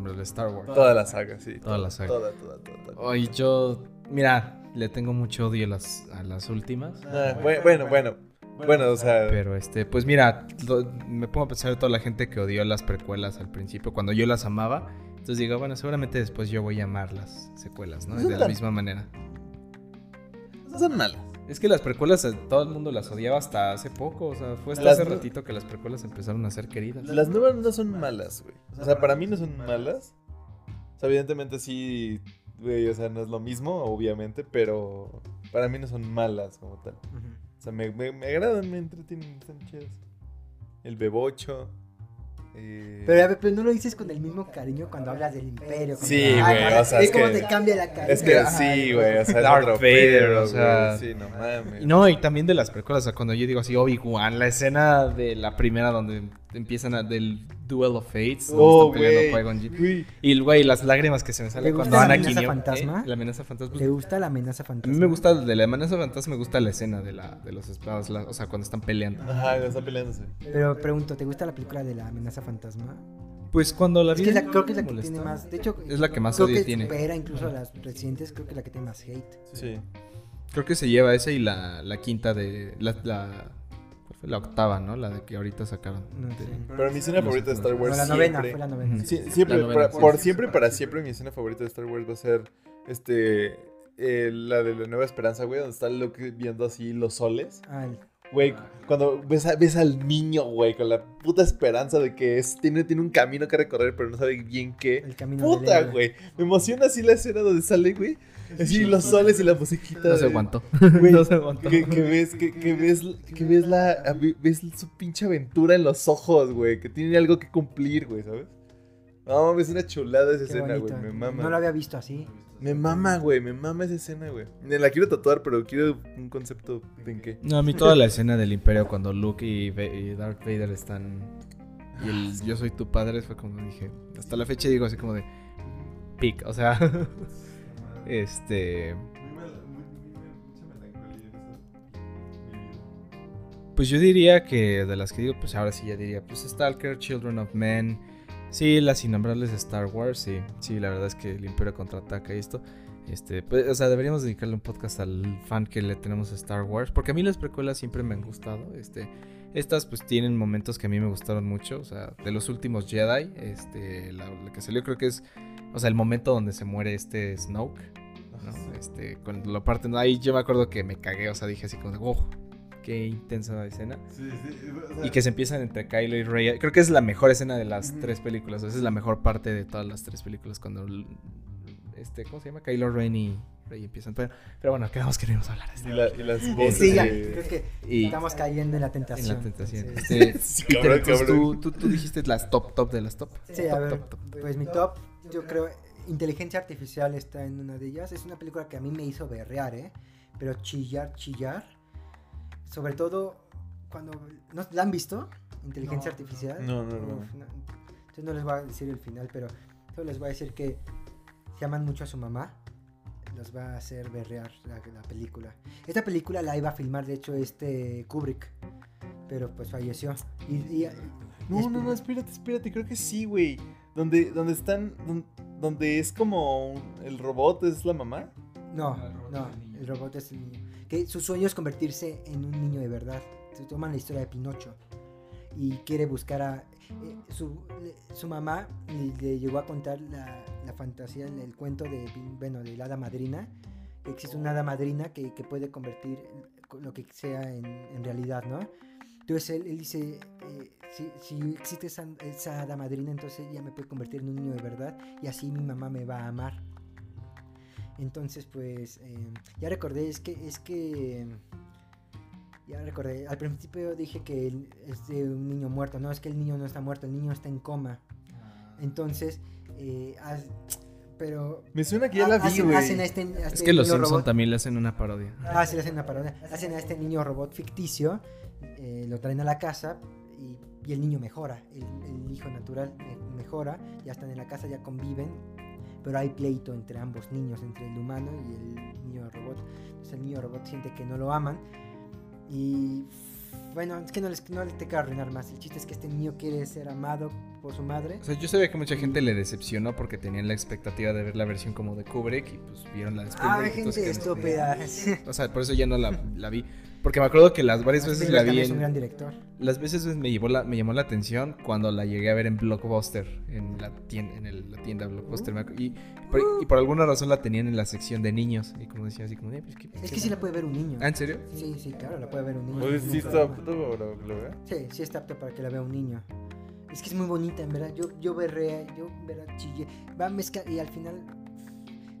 De Star Wars. Toda la saga, sí. Toda la saga. Toda, toda, toda. Ay, yo, mira, le tengo mucho odio a las, a las últimas. Ah, bu- bueno, bueno. Bueno, o sea. Pero este, pues mira, lo- me pongo a pensar en toda la gente que odió las precuelas al principio, cuando yo las amaba. Entonces digo, bueno, seguramente después yo voy a amar las secuelas, ¿no? De la misma manera. no son malas. Es que las precuelas, eh, todo el mundo las odiaba hasta hace poco. O sea, fue hasta Las hace ratito que las precuelas empezaron a ser queridas. Las nuevas no son malas, güey. O sea, para mí no son malas. O sea, evidentemente sí, güey, o sea, no es lo mismo, obviamente, pero para mí no son malas como tal. O sea, me, me, me agradan, me entretienen, están chidas. El bebocho. Eh, Pero, a ver, pero no lo dices con el mismo cariño cuando hablas del imperio. Sí, güey, o sea, es es como que- te cambia la cara. es que Ajá, sí, güey, o sea, es Darth Vader, o sea- Sí, no mames. Y no, y también de las precuelas, o sea, cuando yo digo así, Obi-Wan, la escena de la primera donde empiezan a, del Duel of Fates, donde Oh, están peleando güey. Y, güey, las lágrimas que se me salen ¿Te gusta cuando la Anakin... amenaza ¿eh? fantasma? La amenaza fantasma. ¿Te gusta la amenaza A fantasma? mí me gusta, de la amenaza fantasma me gusta la escena de, la, de los espadas, la- o sea, cuando están peleando. Ajá, está peleándose. Pero pregunto, ¿te gusta la película de la amenaza fantasma? Pues cuando la Es vi... que es la- creo que es la que tiene más. De hecho, Es la que más creo odio que tiene. supera incluso a las recientes. Creo que la que tiene más hate. Sí. Creo que se lleva esa y la, la quinta de... La, la- ¿Cuál Fue la octava, ¿no? La de que ahorita sacaron. No De-. Pero mi escena favorita de Star Wars la novena, siempre... fue la novena. Sí, siempre, La novena, para- sí. por siempre, para siempre, mi escena favorita de Star Wars va a ser este. eh, la de la Nueva Esperanza, güey, donde está Luke viendo así los soles. El- Güey, cuando ves, a- ves al niño, güey, con la puta esperanza de que es, tiene, tiene un camino que recorrer, pero no sabe bien qué. el camino de Puta, güey. Me emociona así la escena donde sale, güey. Así los soles y la musiquita. No se de- aguantó. Güey, no se aguantó. que, que ves, que, que ves, que ves la, ves su pinche aventura en los ojos, güey, que tiene algo que cumplir, güey, ¿sabes? No, es una chulada esa Qué escena, bonito. güey, me mama. No lo había visto así. Me mama, güey, me mama esa escena, güey. Me la quiero tatuar, pero quiero un concepto en qué. No, a mí toda la escena del Imperio cuando Luke y, y Darth Vader están. Y el Yo soy tu padre fue como dije. Hasta la fecha digo así como de. Pic, o sea. [LAUGHS] este. Pues yo diría que de las que digo, pues ahora sí ya diría, pues Stalker, Children of Men, sí, las innombrables Star Wars, sí, sí, la verdad es que el Imperio contraataca y esto, este, pues, o sea, deberíamos dedicarle un podcast al fan que le tenemos a Star Wars, porque a mí las precuelas siempre me han gustado, este, estas pues tienen momentos que a mí me gustaron mucho, o sea, de los últimos Jedi, este, la, la que salió creo que es, o sea, el momento donde se muere este Snoke, ¿no? Este, cuando lo parten, ahí yo me acuerdo que me cagué, o sea, dije así como de, wow, qué intensa escena. Y que se empiezan entre Kylo y Rey. Creo que es la mejor escena de las tres películas. o sea, es la mejor parte de todas las tres películas. Cuando. Este, ¿Cómo se llama? Kylo Ren y Rey empiezan. Pero, pero bueno, quedamos que no íbamos a hablar de Y, la- y las voces Sí, ya, creo que Y estamos cayendo en la en tentación. la tentación. Entonces, Este, [LAUGHS] Sí, Peter, cabrón, entonces, cabrón. tú, tú, tú dijiste las top, top de las top. Sí, Top, a ver, top, top. pues mi top, yo creo, inteligencia artificial está en una de ellas. Es una película que a mí me hizo berrear, ¿eh? Pero chillar, chillar. Sobre todo cuando... ¿no, ¿La han visto? Inteligencia artificial. No, no, no. Entonces no les voy a decir el final, pero solo les voy a decir que se aman mucho a su mamá. Los va a hacer berrear la, la película. Esta película la iba a filmar, de hecho, este Kubrick. Pero pues falleció. Y, y- No, no, no, espérate, espérate, creo que sí, güey. Donde, donde están, don- donde es como un- el robot es la mamá. No, no, el robot es el niño. Que su sueño es convertirse en un niño de verdad. Se toman la historia de Pinocho y quiere buscar a. eh, su, su mamá le, le llegó a contar la, la fantasía, el, el cuento de, bueno, de la hada madrina. Que existe una hada madrina que, que puede convertir lo que sea en, en realidad, ¿no? Entonces él, él dice: eh, si, si existe esa, esa hada madrina, entonces ella me puede convertir en un niño de verdad y así mi mamá me va a amar. Entonces, pues, eh, ya recordé, es que, es que, ya recordé, al principio dije que él es de un niño muerto, no, es que el niño no está muerto, el niño está en coma. Entonces, eh, pero... Me suena que ya la vi, güey. este, a Es este que los Simpson robot- también le hacen una parodia. Ah, sí, le hacen una parodia. Hacen a este niño robot ficticio, eh, lo traen a la casa y, y el niño mejora. El, el hijo natural me- mejora, ya están en la casa, ya conviven. Pero hay pleito entre ambos niños, entre el humano y el niño robot. Entonces el niño robot siente que no lo aman. Y bueno, es que no, les, no les te quiero arruinar más. El chiste es que este niño quiere ser amado por su madre. O sea, yo sabía que mucha gente le decepcionó porque tenían la expectativa de ver la versión como de Kubrick y pues vieron la de Ah, Spielberg. entonces gente estúpida. O sea, por eso ya no la, la vi. Porque me acuerdo que las varias veces la vi es un gran director. Las veces me, llevó la, me llamó la atención cuando la llegué a ver en Blockbuster, en la tienda, en el- la tienda Blockbuster. me acu- y, por, y por alguna razón la tenían en la sección de niños. Y como decía así como, eh, pues, ¿qué- Es qué que sí la puede ver un niño. Ah, ¿en serio? Sí, sí, claro, la puede ver un niño. Pues sí está apto para que lo vea. Sí, sí está apto para que la vea un niño. Es que es muy bonita, en verdad. Yo, yo berré, yo verá chille. Va a mezclar y al final.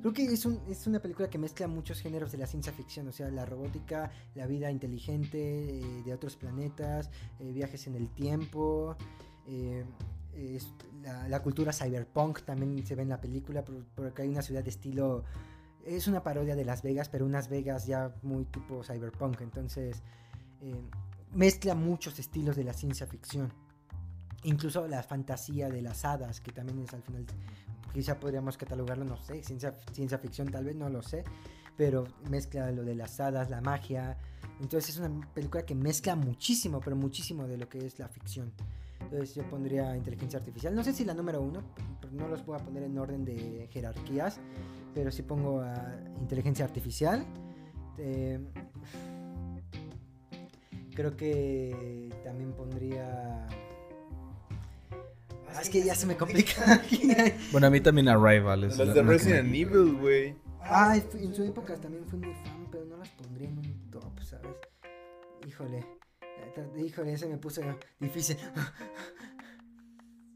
Creo que es, un, una película que mezcla muchos géneros de la ciencia ficción, o sea, la robótica, la vida inteligente eh, de otros planetas, eh, viajes en el tiempo, eh, la, cultura cyberpunk también se ve en la película, por- porque hay una ciudad de estilo... Es una parodia de Las Vegas, pero unas Vegas ya muy tipo cyberpunk, entonces mezcla muchos estilos de la ciencia ficción. Incluso la fantasía de las hadas, que también es al final, quizá podríamos catalogarlo, no sé, ciencia, ciencia ficción tal vez, no lo sé, pero mezcla lo de las hadas, la magia. Entonces es una película que mezcla muchísimo, pero muchísimo de lo que es la ficción. Entonces yo pondría inteligencia artificial. No sé si la número uno, no los voy a poner en orden de jerarquías, pero sí pongo a inteligencia artificial. Eh, Creo que también pondría. Ah, es que ya se me complica. [LAUGHS] Bueno, a mí también Arrival es Las la- de Resident Evil, güey. ah, en su época también fui muy fan, pero no las pondría en un top, ¿sabes? Híjole. Híjole, ese me puso difícil. [LAUGHS]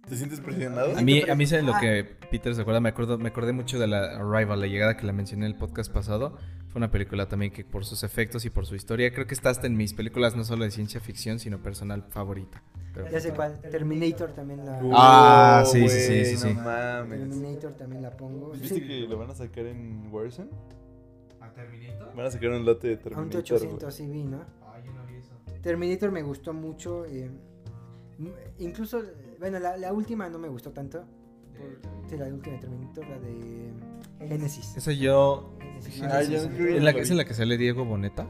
¿Te sientes presionado? A mí, a mí ¿saben lo que Peter se acuerda? Me acuerdo, me acordé mucho de la Arrival, la llegada que la mencioné en el podcast pasado. Fue una película también que por sus efectos y por su historia, creo que está hasta en mis películas no solo de ciencia ficción, sino personal favorita. Pero- Ya sé cuál. Terminator también la. Ah, Oh, sí, sí, sí, sí, sí. No mames. Terminator también la pongo. ¿Viste que lo van a sacar en Warzone? ¿A Terminator? Van a sacar un lote de a un Terminator. T800 güey. sí vi, ¿no? Ah, yo no vi eso. Terminator me gustó mucho. eh, incluso, bueno, la, la última no me gustó tanto. por- sí, la última de Terminator, la de Genesis. Esa yo... Genesis, Ah, Genesis, yo sí. creo- ¿Es la, ¿Es en la que sale Diego Boneta?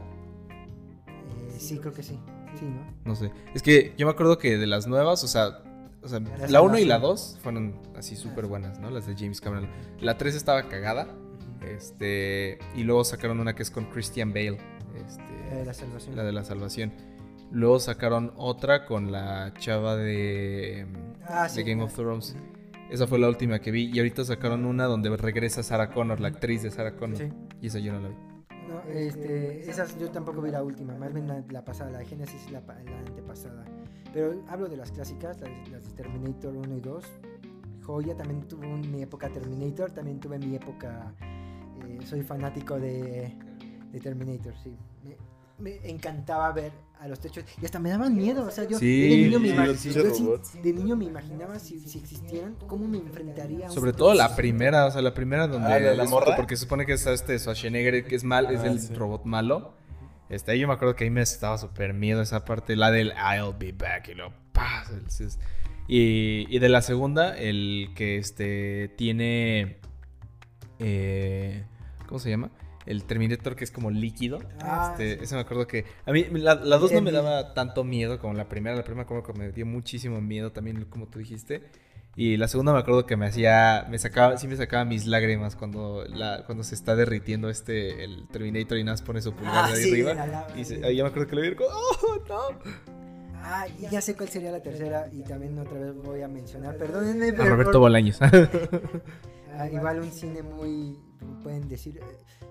Eh, sí, creo que sí. Sí, ¿no? No sé. Es que yo me acuerdo que de las nuevas, o sea, o sea La la 1 y la salvación. 2 fueron así súper buenas, ¿no? Las de James Cameron. La 3 estaba cagada. Este, y luego sacaron una que es con Christian Bale. Este, La de la salvación. la de la salvación. Luego sacaron otra con la chava de, Ah, de sí. Game of Thrones. Esa fue la última que vi. Y ahorita sacaron una donde regresa Sarah Connor, la actriz de Sarah Connor. Sí. Y esa yo no la vi. No, este, esas yo tampoco vi la última, más bien la, la pasada, la de Genesis y la, la antepasada. Pero hablo de las clásicas, las, las de Terminator 1 y 2. Joya también tuvo un- mi época Terminator, también tuve mi época. eh, soy fanático de, de Terminator, sí. Me, encantaba ver a los techos y hasta me daban miedo. O sea, yo, Sí, de, niño me imag- yo de niño imaginaba si, si existieran, cómo me enfrentaría a un Sobre todo la primera, o sea, la primera donde... Ah, ¿la la es- morra? Porque se supone que está este Schwarzenegger, que es mal, es Ah, el sí. robot malo. Este, yo me acuerdo que ahí me estaba súper miedo esa parte, la del I'll be back y lo es- Y, y de la segunda, el que este tiene... eh, ¿Cómo se llama? El Terminator que es como líquido. Ah, Este, sí. Ese me acuerdo que... A mí la, la dos no me daba tanto miedo como la primera. La primera como que me dio muchísimo miedo también, como tú dijiste. Y la segunda me acuerdo que me hacía... Me sacaba... Sí me sacaba mis lágrimas cuando, la, cuando se está derritiendo este... El Terminator y nada pone su pulgar Ah, de ahí sí, arriba. la Y se- ahí ya me acuerdo que lo vi como... ¡Oh, no! Ah, y ya sé cuál sería la tercera y también otra vez voy a mencionar, perdónenme, A Roberto Bolaños. [LAUGHS] ah, igual un cine muy, pueden decir, eh,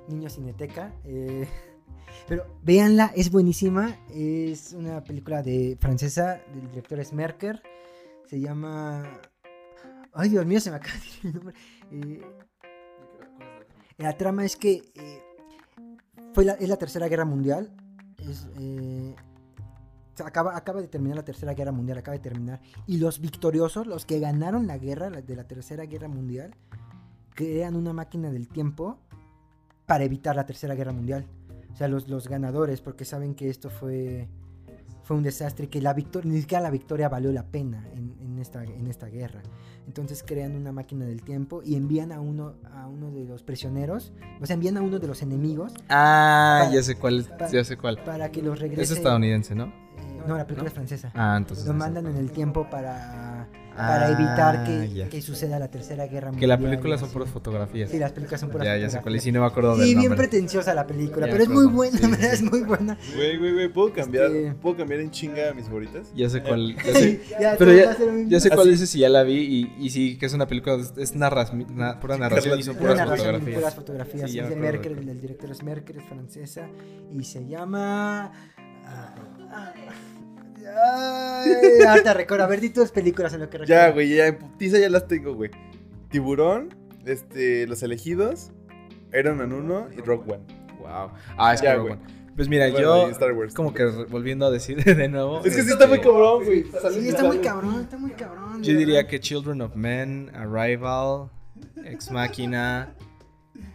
niño cineteca. eh, [LAUGHS] pero véanla, es buenísima, es una película de francesa, del director es Merker, se llama... Ay, Dios mío, se me [LAUGHS] acaba de decir el nombre. eh, la trama es que eh, fue la, es la tercera guerra mundial. Es, acaba, acaba de terminar la tercera guerra mundial, acaba de terminar. Y los victoriosos, los que ganaron la guerra de la tercera guerra mundial, crean una máquina del tiempo para evitar la tercera guerra mundial. O sea, los, los ganadores, porque saben que esto fue, fue un desastre, que la victoria, ni siquiera la victoria valió la pena en, en esta, en esta guerra. Entonces crean una máquina del tiempo y envían a uno, a uno de los prisioneros, o sea, envían a uno de los enemigos ah, ya sé cuál. Pa- Ya sé cuál. para que los regrese. Es estadounidense, ¿no? Eh, no, la película ¿No? es francesa. Ah, entonces... Lo mandan en el tiempo para, Ah, para evitar que, ya. que suceda la tercera guerra mundial. Que la película son puras fotografías. Sí, las películas son puras Ya, ya sé cuál. Y fotografías. sí, no me acuerdo del Sí, bien nombre. pretenciosa la película, Ya pero es muy buena, Sí, es muy buena. Güey, güey, güey, ¿puedo cambiar, Este- ¿puedo cambiar en chinga mis favoritas? Ya sé cuál. Ya sé, Ya, Pero ya- a un- Ya sé cuál dices si ya la vi y, y sí, que es una película, es- es narras, na- pura narración y son Pura puras fotografías. puras fotografías. Sí, es de me acuerdo. Merker, el director es Merker, es francesa y se llama... ah, ah, Ay, recuerdo, a ver, di tus películas en lo que recuerdo. Ya, güey, ya en putiza ya las tengo, güey. Tiburón, este, Los Elegidos, Iron Man 1 y Rock One. Wow. Ah, es que Ya, güey. One. Pues mira, Bueno, yo Star Wars. como que volviendo a decir [LAUGHS] de nuevo. Es que sí este, está muy cabrón, güey. Sí, está muy cabrón, está muy cabrón. Yo diría que Children of Men, Arrival, Ex Machina,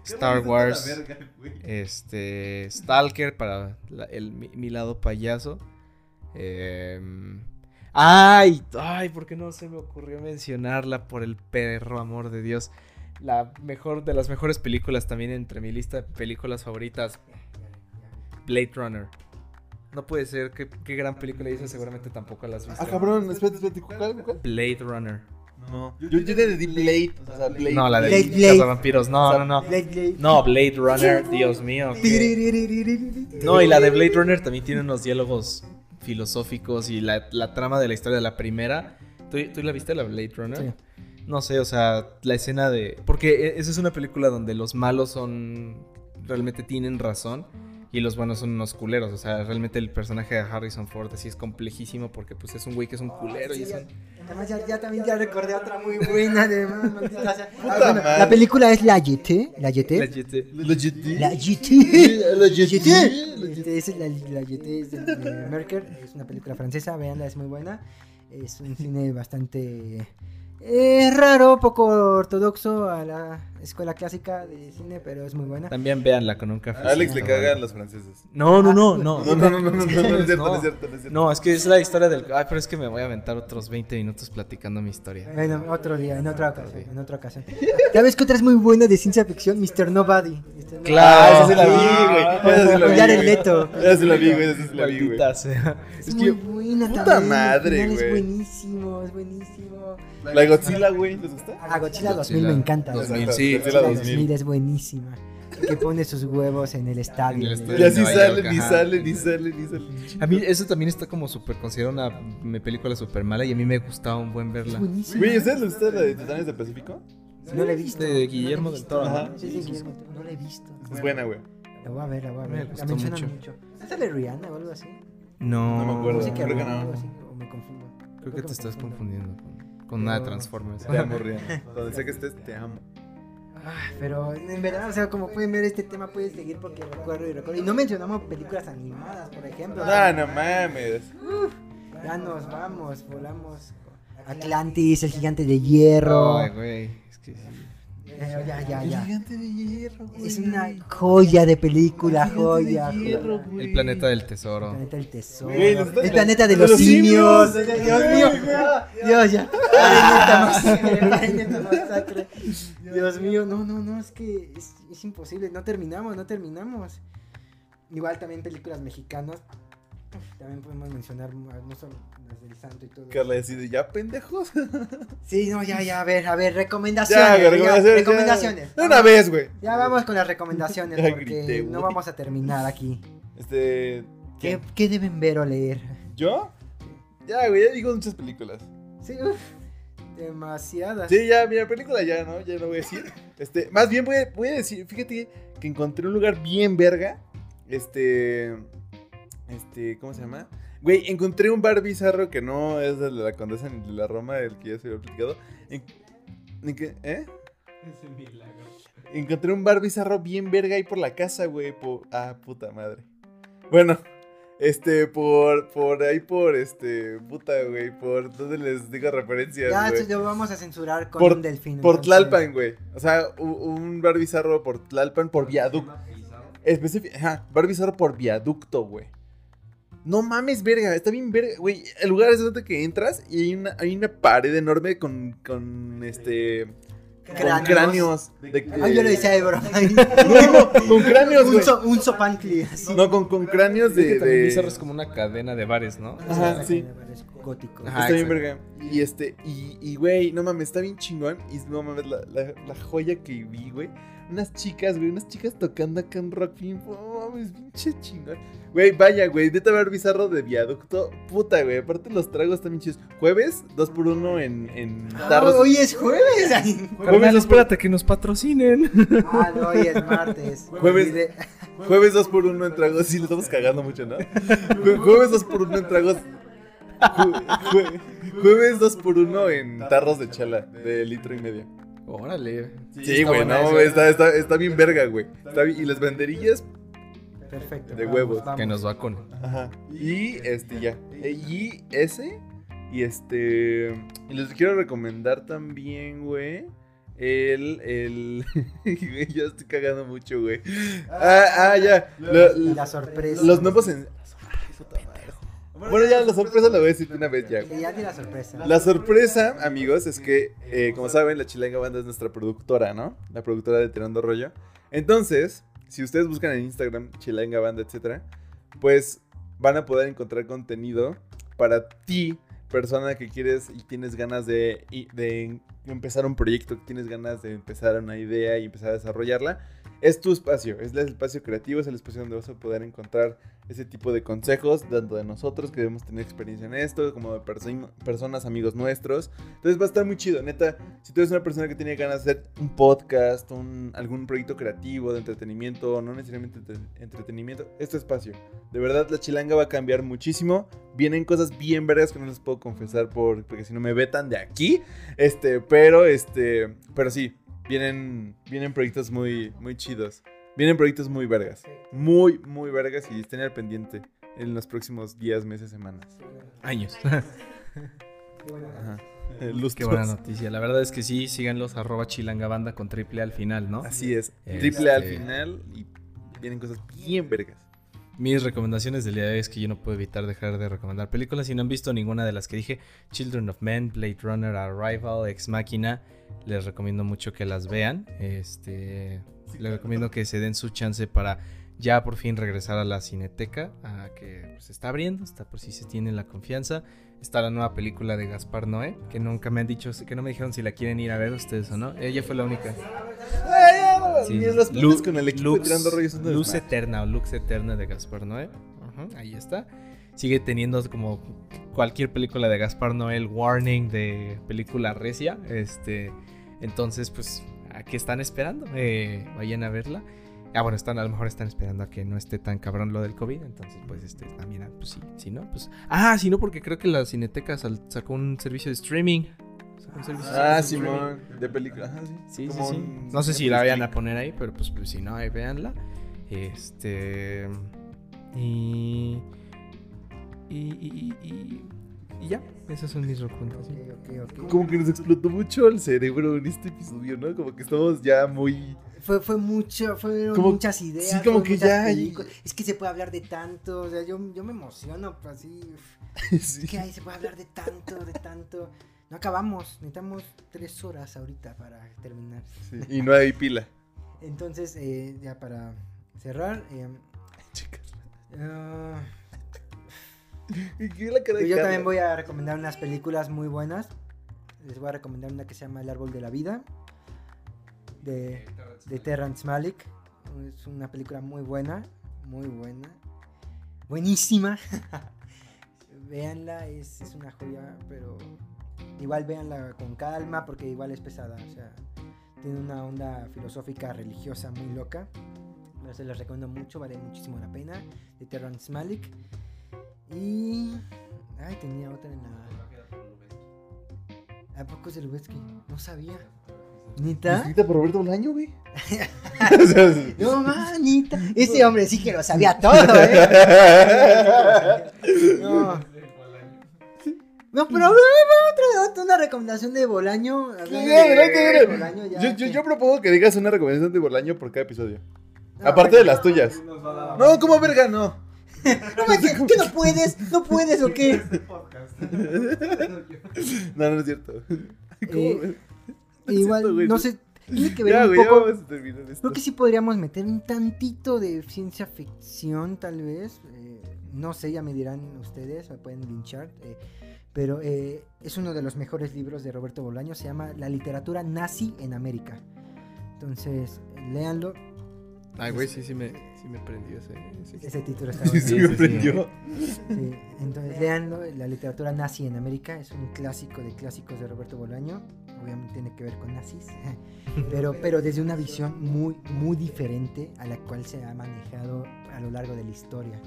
Star Wars, este, Stalker para la- el, mi, mi lado payaso. Em, ay, ay, ¿por qué no se me ocurrió mencionarla por el perro amor de Dios? La mejor de las mejores películas también entre mi lista de películas favoritas, Blade Runner. No puede ser, qué, qué gran película hizo, seguramente tampoco la has visto. Ah, cabrón, espérate, espérate, ¿cuál, cuál? Blade Runner. No. Yo, yo te di Blade, o sea, Blade. No, la de Blade, Blade. Cazavampiros. No, no, no. Blade, Blade. No, Blade Runner, Dios mío. No, y la de Blade Runner también tiene unos diálogos filosóficos y la, la trama de la historia de la primera. ¿Tú, tú la viste, la Blade Runner? Sí. No sé, o sea, la escena de... Porque e- esa es una película donde los malos son... Realmente tienen razón y los buenos son unos culeros. O sea, realmente el personaje de Harrison Ford así es complejísimo porque pues es un güey que es un culero y es un... Además, ya, ya también ya recordé otra muy buena, maldita [LAUGHS] sea. Ah, bueno, la película es La Yete, La Yete. La Yete. La Yete. La La Yete. Yete. Este, es la, la Yete es de, de Merker, es una película francesa, veanla, es muy buena. Es un cine bastante eh, raro, poco ortodoxo a la escuela clásica de cine, pero es muy buena. También véanla con un café. A Alex le cagan los franceses. No, no, no, [LAUGHS] no. No, no, no, no, no, no, no es cierto, no es cierto, no es cierto. No, es que es la historia del... Ay, pero es que me voy a aventar otros 20 minutos platicando mi historia. Bueno, otro día, en otra ocasión, en otra ocasión. ¿Sabes qué otra es muy buena de ciencia ficción? Mr. Nobody. Nobody. Claro. Ah, esa sí la vi, güey. Esa sí la vi, Jared güey. Leto. Esa sí la vi, güey. Esa sí la vi, güey. Es, Es muy que- buena puta también, el madre, güey. Es buenísimo, es buenísimo. La de Godzilla, güey, ¿les gusta? Ah, Godzilla 2000 Godzilla me encanta. 2000, Exacto, sí. Godzilla Godzilla 2000. 2000 es buenísima. Que pone sus huevos en el estadio. En el Y así Nueva sale, York, ni ajá. sale, ni sale, ni sale. A mí eso también está como súper considerado una me- película súper mala y a mí me gustaba un buen verla. Güey, ¿a ustedes les gusta la de Titanes del Pacífico? No la he visto. De Guillermo No la he del Toro, visto. ajá. Sí, sí, Guillermo del Toro, No la he visto. Es buena, güey. La voy a ver, la voy a Me ver. gustó La mencionan mucho. mucho. ¿No sale Rihanna o algo así? No, No me acuerdo. Creo que no. o me confundo. Creo que me te estás confundiendo con, una de Transformers. Te amo, [LAUGHS] Rihanna. Donde sea que estés, te amo. Ah, pero en verdad, o sea, como pueden ver, este tema puede seguir porque recuerdo y recuerdo. Y no mencionamos películas animadas, por ejemplo. No, no mames. Ya nos vamos, volamos. Atlantis, el gigante de hierro. Ay, güey. Es que sí. Eh, ya, ya, El ya. gigante de hierro, güey. Es una joya de película, El gigante de joya. hierro, güey. El planeta del El tesoro. planeta del tesoro. Güey, el planeta de de los, los simios. simios. Dios mío. Dios, ya. Masacre. Dios mío, no, no, no, es que es, es imposible. No terminamos, no terminamos. Igual también películas mexicanas. También podemos mencionar no solo las del santo y todo. Carla decide, ya pendejos. [LAUGHS] Sí, no, ya, ya, a ver, a ver, recomendaciones. Ya, recomendaciones. ya. recomendaciones. De una vez, güey. Ya vamos con las recomendaciones Ya porque grité, no vamos a terminar aquí. Este. ¿Qué, qué deben ver o leer? ¿Yo? Ya, güey, ya digo muchas películas. Sí, uf, demasiadas. Sí, ya, mira, película ya, ¿no? Ya no voy a decir. Este, más bien voy a, voy a decir, fíjate que encontré un lugar bien verga. Este. Este, ¿cómo se llama? Güey, encontré un bar bizarro que no es de la Condesa ni de la Roma, el que ya se había platicado. En- en que- ¿Eh? Encontré un bar bizarro bien verga ahí por la casa, güey. po- Ah, puta madre. Bueno, este, por, por ahí por, este, puta, güey. Por donde les digo referencias, Ya, güey. esto lo vamos a censurar con Por- un delfín. Por. Tlalpan, güey. O sea, un bar bizarro por Tlalpan, por viaducto. Específico, ajá, bar bizarro por viaducto, güey. No mames, verga, está bien verga, güey. El lugar es donde que entras y hay una, hay una pared enorme con, con este... Con Cráneos. cráneos. de- de- Ay, yo le decía de broma. [LAUGHS] No, no, con cráneos, un, güey. so- un sopantli. así. No, con, con cráneos Es de... que también de- Bizarro es como una cadena de bares, ¿no? Ajá, sí. Es gótico. Ajá. Está bien verga. Y este, y, y güey, no mames, está bien chingón. Y no mames, la, la, la joya que vi, güey. Unas chicas, güey, unas chicas tocando acá en rock. bien, No mames, pinche chingón. Güey, vaya, güey, neta ver bizarro de viaducto. Puta, güey. Aparte los tragos están bien chidos. Jueves, dos por uno en, en Ah, tarros. hoy es jueves. [LAUGHS] Ay. Carnal, espérate que nos patrocinen. Ah, no, hoy es martes. [LAUGHS] Jueves. Olvidé. Jueves dos por uno en tragos. Sí, lo estamos cagando mucho, ¿no? Jue- Jueves dos por uno en tragos. Jue- jue- Jueves dos por uno en tarros de chala de litro y medio. Órale. Sí, güey, no, está, está, está bien verga, güey. Está bien- Y las banderillas, Perfecto. De vamos, huevos. vamos. Que nos vacunen. ajá. Y este, ya. E- Y ese, y este. Y les quiero recomendar también, güey. El, el. [LAUGHS] Ya estoy cagando mucho, güey. Ah, ah, ya. Lo- Y la sorpresa. los nuevos en. Bueno, ya la sorpresa la voy a decir de una vez ya. Sí, ya di la sorpresa. La sorpresa, amigos, es que, eh, como saben, la Chilanga Banda es nuestra productora, ¿no? La productora de Tirando Rollo. Entonces, si ustedes buscan en Instagram Chilanga Banda, etcétera, pues van a poder encontrar contenido para ti, persona que quieres y tienes ganas de, de empezar un proyecto, que tienes ganas de empezar una idea y empezar a desarrollarla. Es tu espacio, es el espacio creativo, es el espacio donde vas a poder encontrar ese tipo de consejos, tanto de nosotros que debemos tener experiencia en esto, como de perso- personas, amigos nuestros. Entonces va a estar muy chido, neta. Si tú eres una persona que tiene ganas de hacer un podcast, un, algún proyecto creativo de entretenimiento, no necesariamente entre- entretenimiento, este espacio. De verdad, la chilanga va a cambiar muchísimo. Vienen cosas bien vergas que no les puedo confesar por, porque si no me vetan de aquí. Este, pero este, pero sí, vienen, vienen proyectos muy, muy chidos. Vienen proyectos muy vergas. Muy, muy vergas y estén al pendiente en los próximos días, meses, semanas. Años. [LAUGHS] Ajá. Eh. Qué buena noticia. La verdad es que sí, síganlos arroba chilangabanda con triple al final, ¿no? Así es. Este- Triple al final y vienen cosas bien vergas. Mis recomendaciones del día de hoy es que yo no puedo evitar dejar de recomendar películas. Si no han visto ninguna de las que dije, Children of Men, Blade Runner, Arrival, Ex Machina, les recomiendo mucho que las vean. Este, les recomiendo que se den su chance para ya por fin regresar a la cineteca, a que se está abriendo, está por si se tienen la confianza. Está la nueva película de Gaspar Noé, que nunca me han dicho, que no me dijeron si la quieren ir a ver ustedes o no. Ella fue la única. Sí. Los Lu- con el equipo Lux- tirando rollos. son de Luz. Eterna o Lux Eterna de Gaspar Noé. Ajá, ahí está. Sigue teniendo como cualquier película de Gaspar Noé el warning de película recia. Este, entonces, pues, ¿a qué están esperando? Eh, vayan a verla. Ah, bueno, están, a lo mejor están esperando a que no esté tan cabrón lo del COVID. Entonces, pues, este, también, ah, pues sí, si no, pues. Ah, si no, porque creo que la Cineteca sal- sacó un servicio de streaming. Sacó un servicio Ah, de streaming. Simón, de película. Ajá, sí. Sí, sí, sí. un- No sé si la vayan a poner ahí, pero pues, pues, si no, ahí véanla. Este. Y. Y, y, y, y- y ya, esas son mis recomendaciones. Ok, ok, ok. Como que nos explotó mucho el cerebro en este episodio, ¿no? Como que estamos ya muy. Fue, fue mucho, fueron Como- muchas ideas. sí, como que ya- películas. Es que se puede hablar de tanto, o sea, yo, yo me emociono, pues, así. [LAUGHS] sí. Es que ahí se puede hablar de tanto, de tanto. No acabamos, necesitamos tres horas ahorita para terminar. Sí, Y no hay pila. Entonces, eh, ya para cerrar, eh, Chicas. ah, ¿Y qué es la cara de Pues yo Carla? también voy a recomendar unas películas muy buenas. Les voy a recomendar una que se llama El Árbol de la Vida. De, de Terrence Malick. Es una película muy buena. Muy buena. Buenísima. [LAUGHS] véanla, es, es una joya, pero igual véanla con calma porque igual es pesada. O sea, tiene una onda filosófica religiosa muy loca. Pero se los recomiendo mucho, vale muchísimo la pena. De Terrence Malick. Y. Ay, tenía otra en la. ¿A poco es de Lubetzky? No sabía. ¿Nita? Escrita por Roberto Bolaño, güey. [LAUGHS] No, manita. Este hombre sí que lo sabía todo, ¿eh? [LAUGHS] No. No, pero a ver, otra, otra, una recomendación de Bolaño. A ver, de. Bolaño ya Yo, yo, yo propongo que digas una recomendación de Bolaño por cada episodio. No, Aparte de las tuyas. No, ¿cómo verga no? [LAUGHS] No, manches, ¿qué no puedes? ¿No puedes o qué? [LAUGHS] No, no es cierto. ¿Cómo Eh, ves? No es Igual, cierto, no sé. Tiene que ver Ya, un güey, ya poco. vamos a terminar esto. Creo que sí podríamos meter un tantito de ciencia ficción, tal vez. eh, no sé, ya me dirán ustedes, me pueden linchar. eh, pero eh, es uno de los mejores libros de Roberto Bolaño. Se llama La literatura nazi en América. Entonces, léanlo. Ay, güey, sí, sí me, sí me prendió ese. ese- Ese título está Sí, bueno. sí, Sí, me prendió. Sí, entonces, léanlo. La literatura nazi en América es un clásico de clásicos de Roberto Bolaño. Obviamente tiene que ver con nazis. [LAUGHS] pero, pero desde una visión muy, muy diferente a la cual se ha manejado a lo largo de la historia.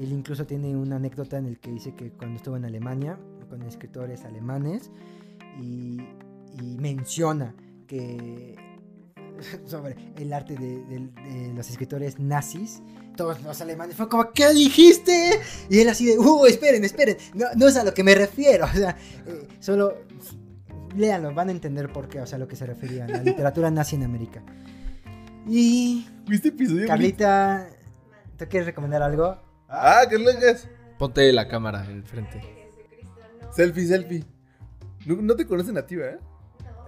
Él incluso tiene una anécdota en el que dice que cuando estuvo en Alemania con escritores alemanes y, y menciona que [LAUGHS] sobre el arte de, de- de los escritores nazis, todos los alemanes fue como, ¿qué dijiste? Y él así de, uh, esperen, esperen, no, no es a lo que me refiero, [LAUGHS] o sea, eh, solo léanlo, van a entender por qué, o sea, a lo que se refería a la [LAUGHS] literatura nazi en América. Y ¿Viste episodio? Carlita, ¿te quieres recomendar algo? Ah, Carlangas. Ponte la cámara enfrente. Selfie, selfie. No, no te conocen a ti, ¿eh?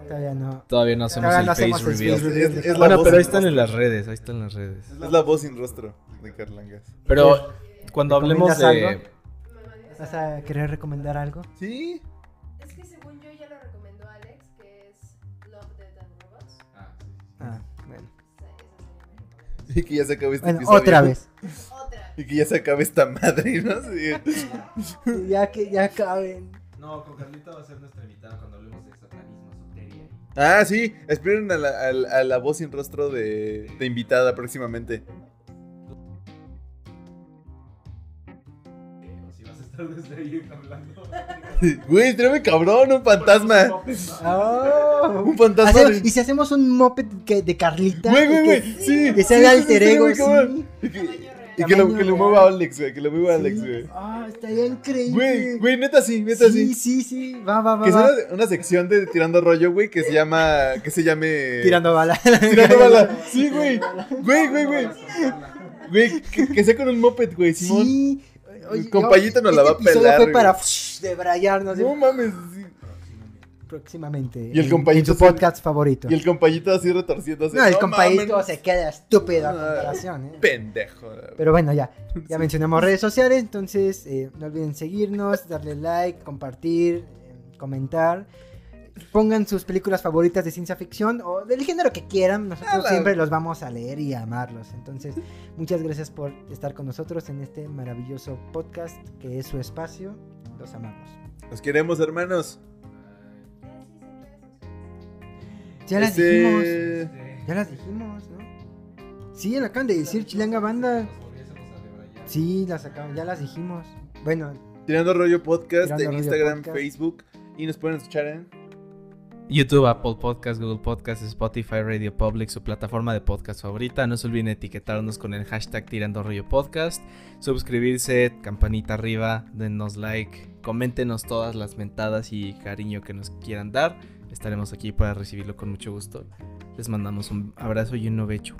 Todavía no. Todavía no hacemos Todavía el no face hacemos el reveal. face reveal. Es- es bueno, pero ahí están en las redes, ahí están en las redes. Es la voz sin rostro de Carlangas. Pero cuando hablemos ¿Recomiendas de... algo? ¿Vas a querer recomendar algo? Sí. Es que según yo ya lo recomendó Alex, que es Love, Death and Robots. Ah, bueno. Esa serie Y que ya se acabe este Bueno, episodio. [LAUGHS] otra vez. Y que ya se acabe esta madre, ¿no? Sí. [LAUGHS] Ya que ya acaben. No, con Carlita va a ser nuestra invitada cuando Ah, sí. Esperen a la, a la- a la voz sin rostro de, de invitada próximamente. Desde ahí hablando. [LAUGHS] Güey, tráeme cabrón, un fantasma. Oh. [LAUGHS] Un fantasma. Hacemos- de- y si hacemos un moped que- de Carlita. Güey, güey, y güey. que- Sí. Que sí, sea el alter ego, sí. Y que, lo, que lo mueva Alex, güey. Que lo mueva. Alex, güey. Ah, estaría increíble. Güey, güey, neta sí, neta sí. Sí, sí, sí. Va, va, va. Que sea va. una, una sección de tirando rollo, güey, que se llama. Que se llame. [LAUGHS] Tirando bala. Tirando bala. Sí, güey. Güey, güey, güey. Güey, que, que sea con un moped, güey. Sí. El compayito nos la va a este pelar, fue güey. para debrayarnos No mames. Próximamente. Y el compayito En su se- podcast favorito. Y el compayito así retorciéndose. No, el mames, se queda estúpido a Ah, comparación, ¿eh? Pendejo. Pero bueno, ya. Ya mencionamos redes sociales, entonces eh, no olviden seguirnos, darle like, compartir, eh, comentar. Pongan sus películas favoritas de ciencia ficción o del género que quieran. Nosotros siempre los vamos a leer y a amarlos. Entonces, muchas gracias por estar con nosotros en este maravilloso podcast que es su espacio. Los amamos. Nos queremos, hermanos. Ya las Este, dijimos. Ya las dijimos, ¿no? Sí, la acaban de decir Chilanga Banda. Sí, las acaban, ya las dijimos. Bueno, Tirando rollo podcast Tirando en Rollo Instagram, Podcast. Facebook. Y nos pueden escuchar en. YouTube, Apple Podcast, Google Podcast, Spotify, Radio Public, su plataforma de podcast favorita. No se olviden etiquetarnos con el hashtag Tirando Rollo Podcast. Suscribirse, campanita arriba, denos like, coméntenos todas las mentadas y cariño que nos quieran dar. Estaremos aquí para recibirlo con mucho gusto. Les mandamos un abrazo y un novecho.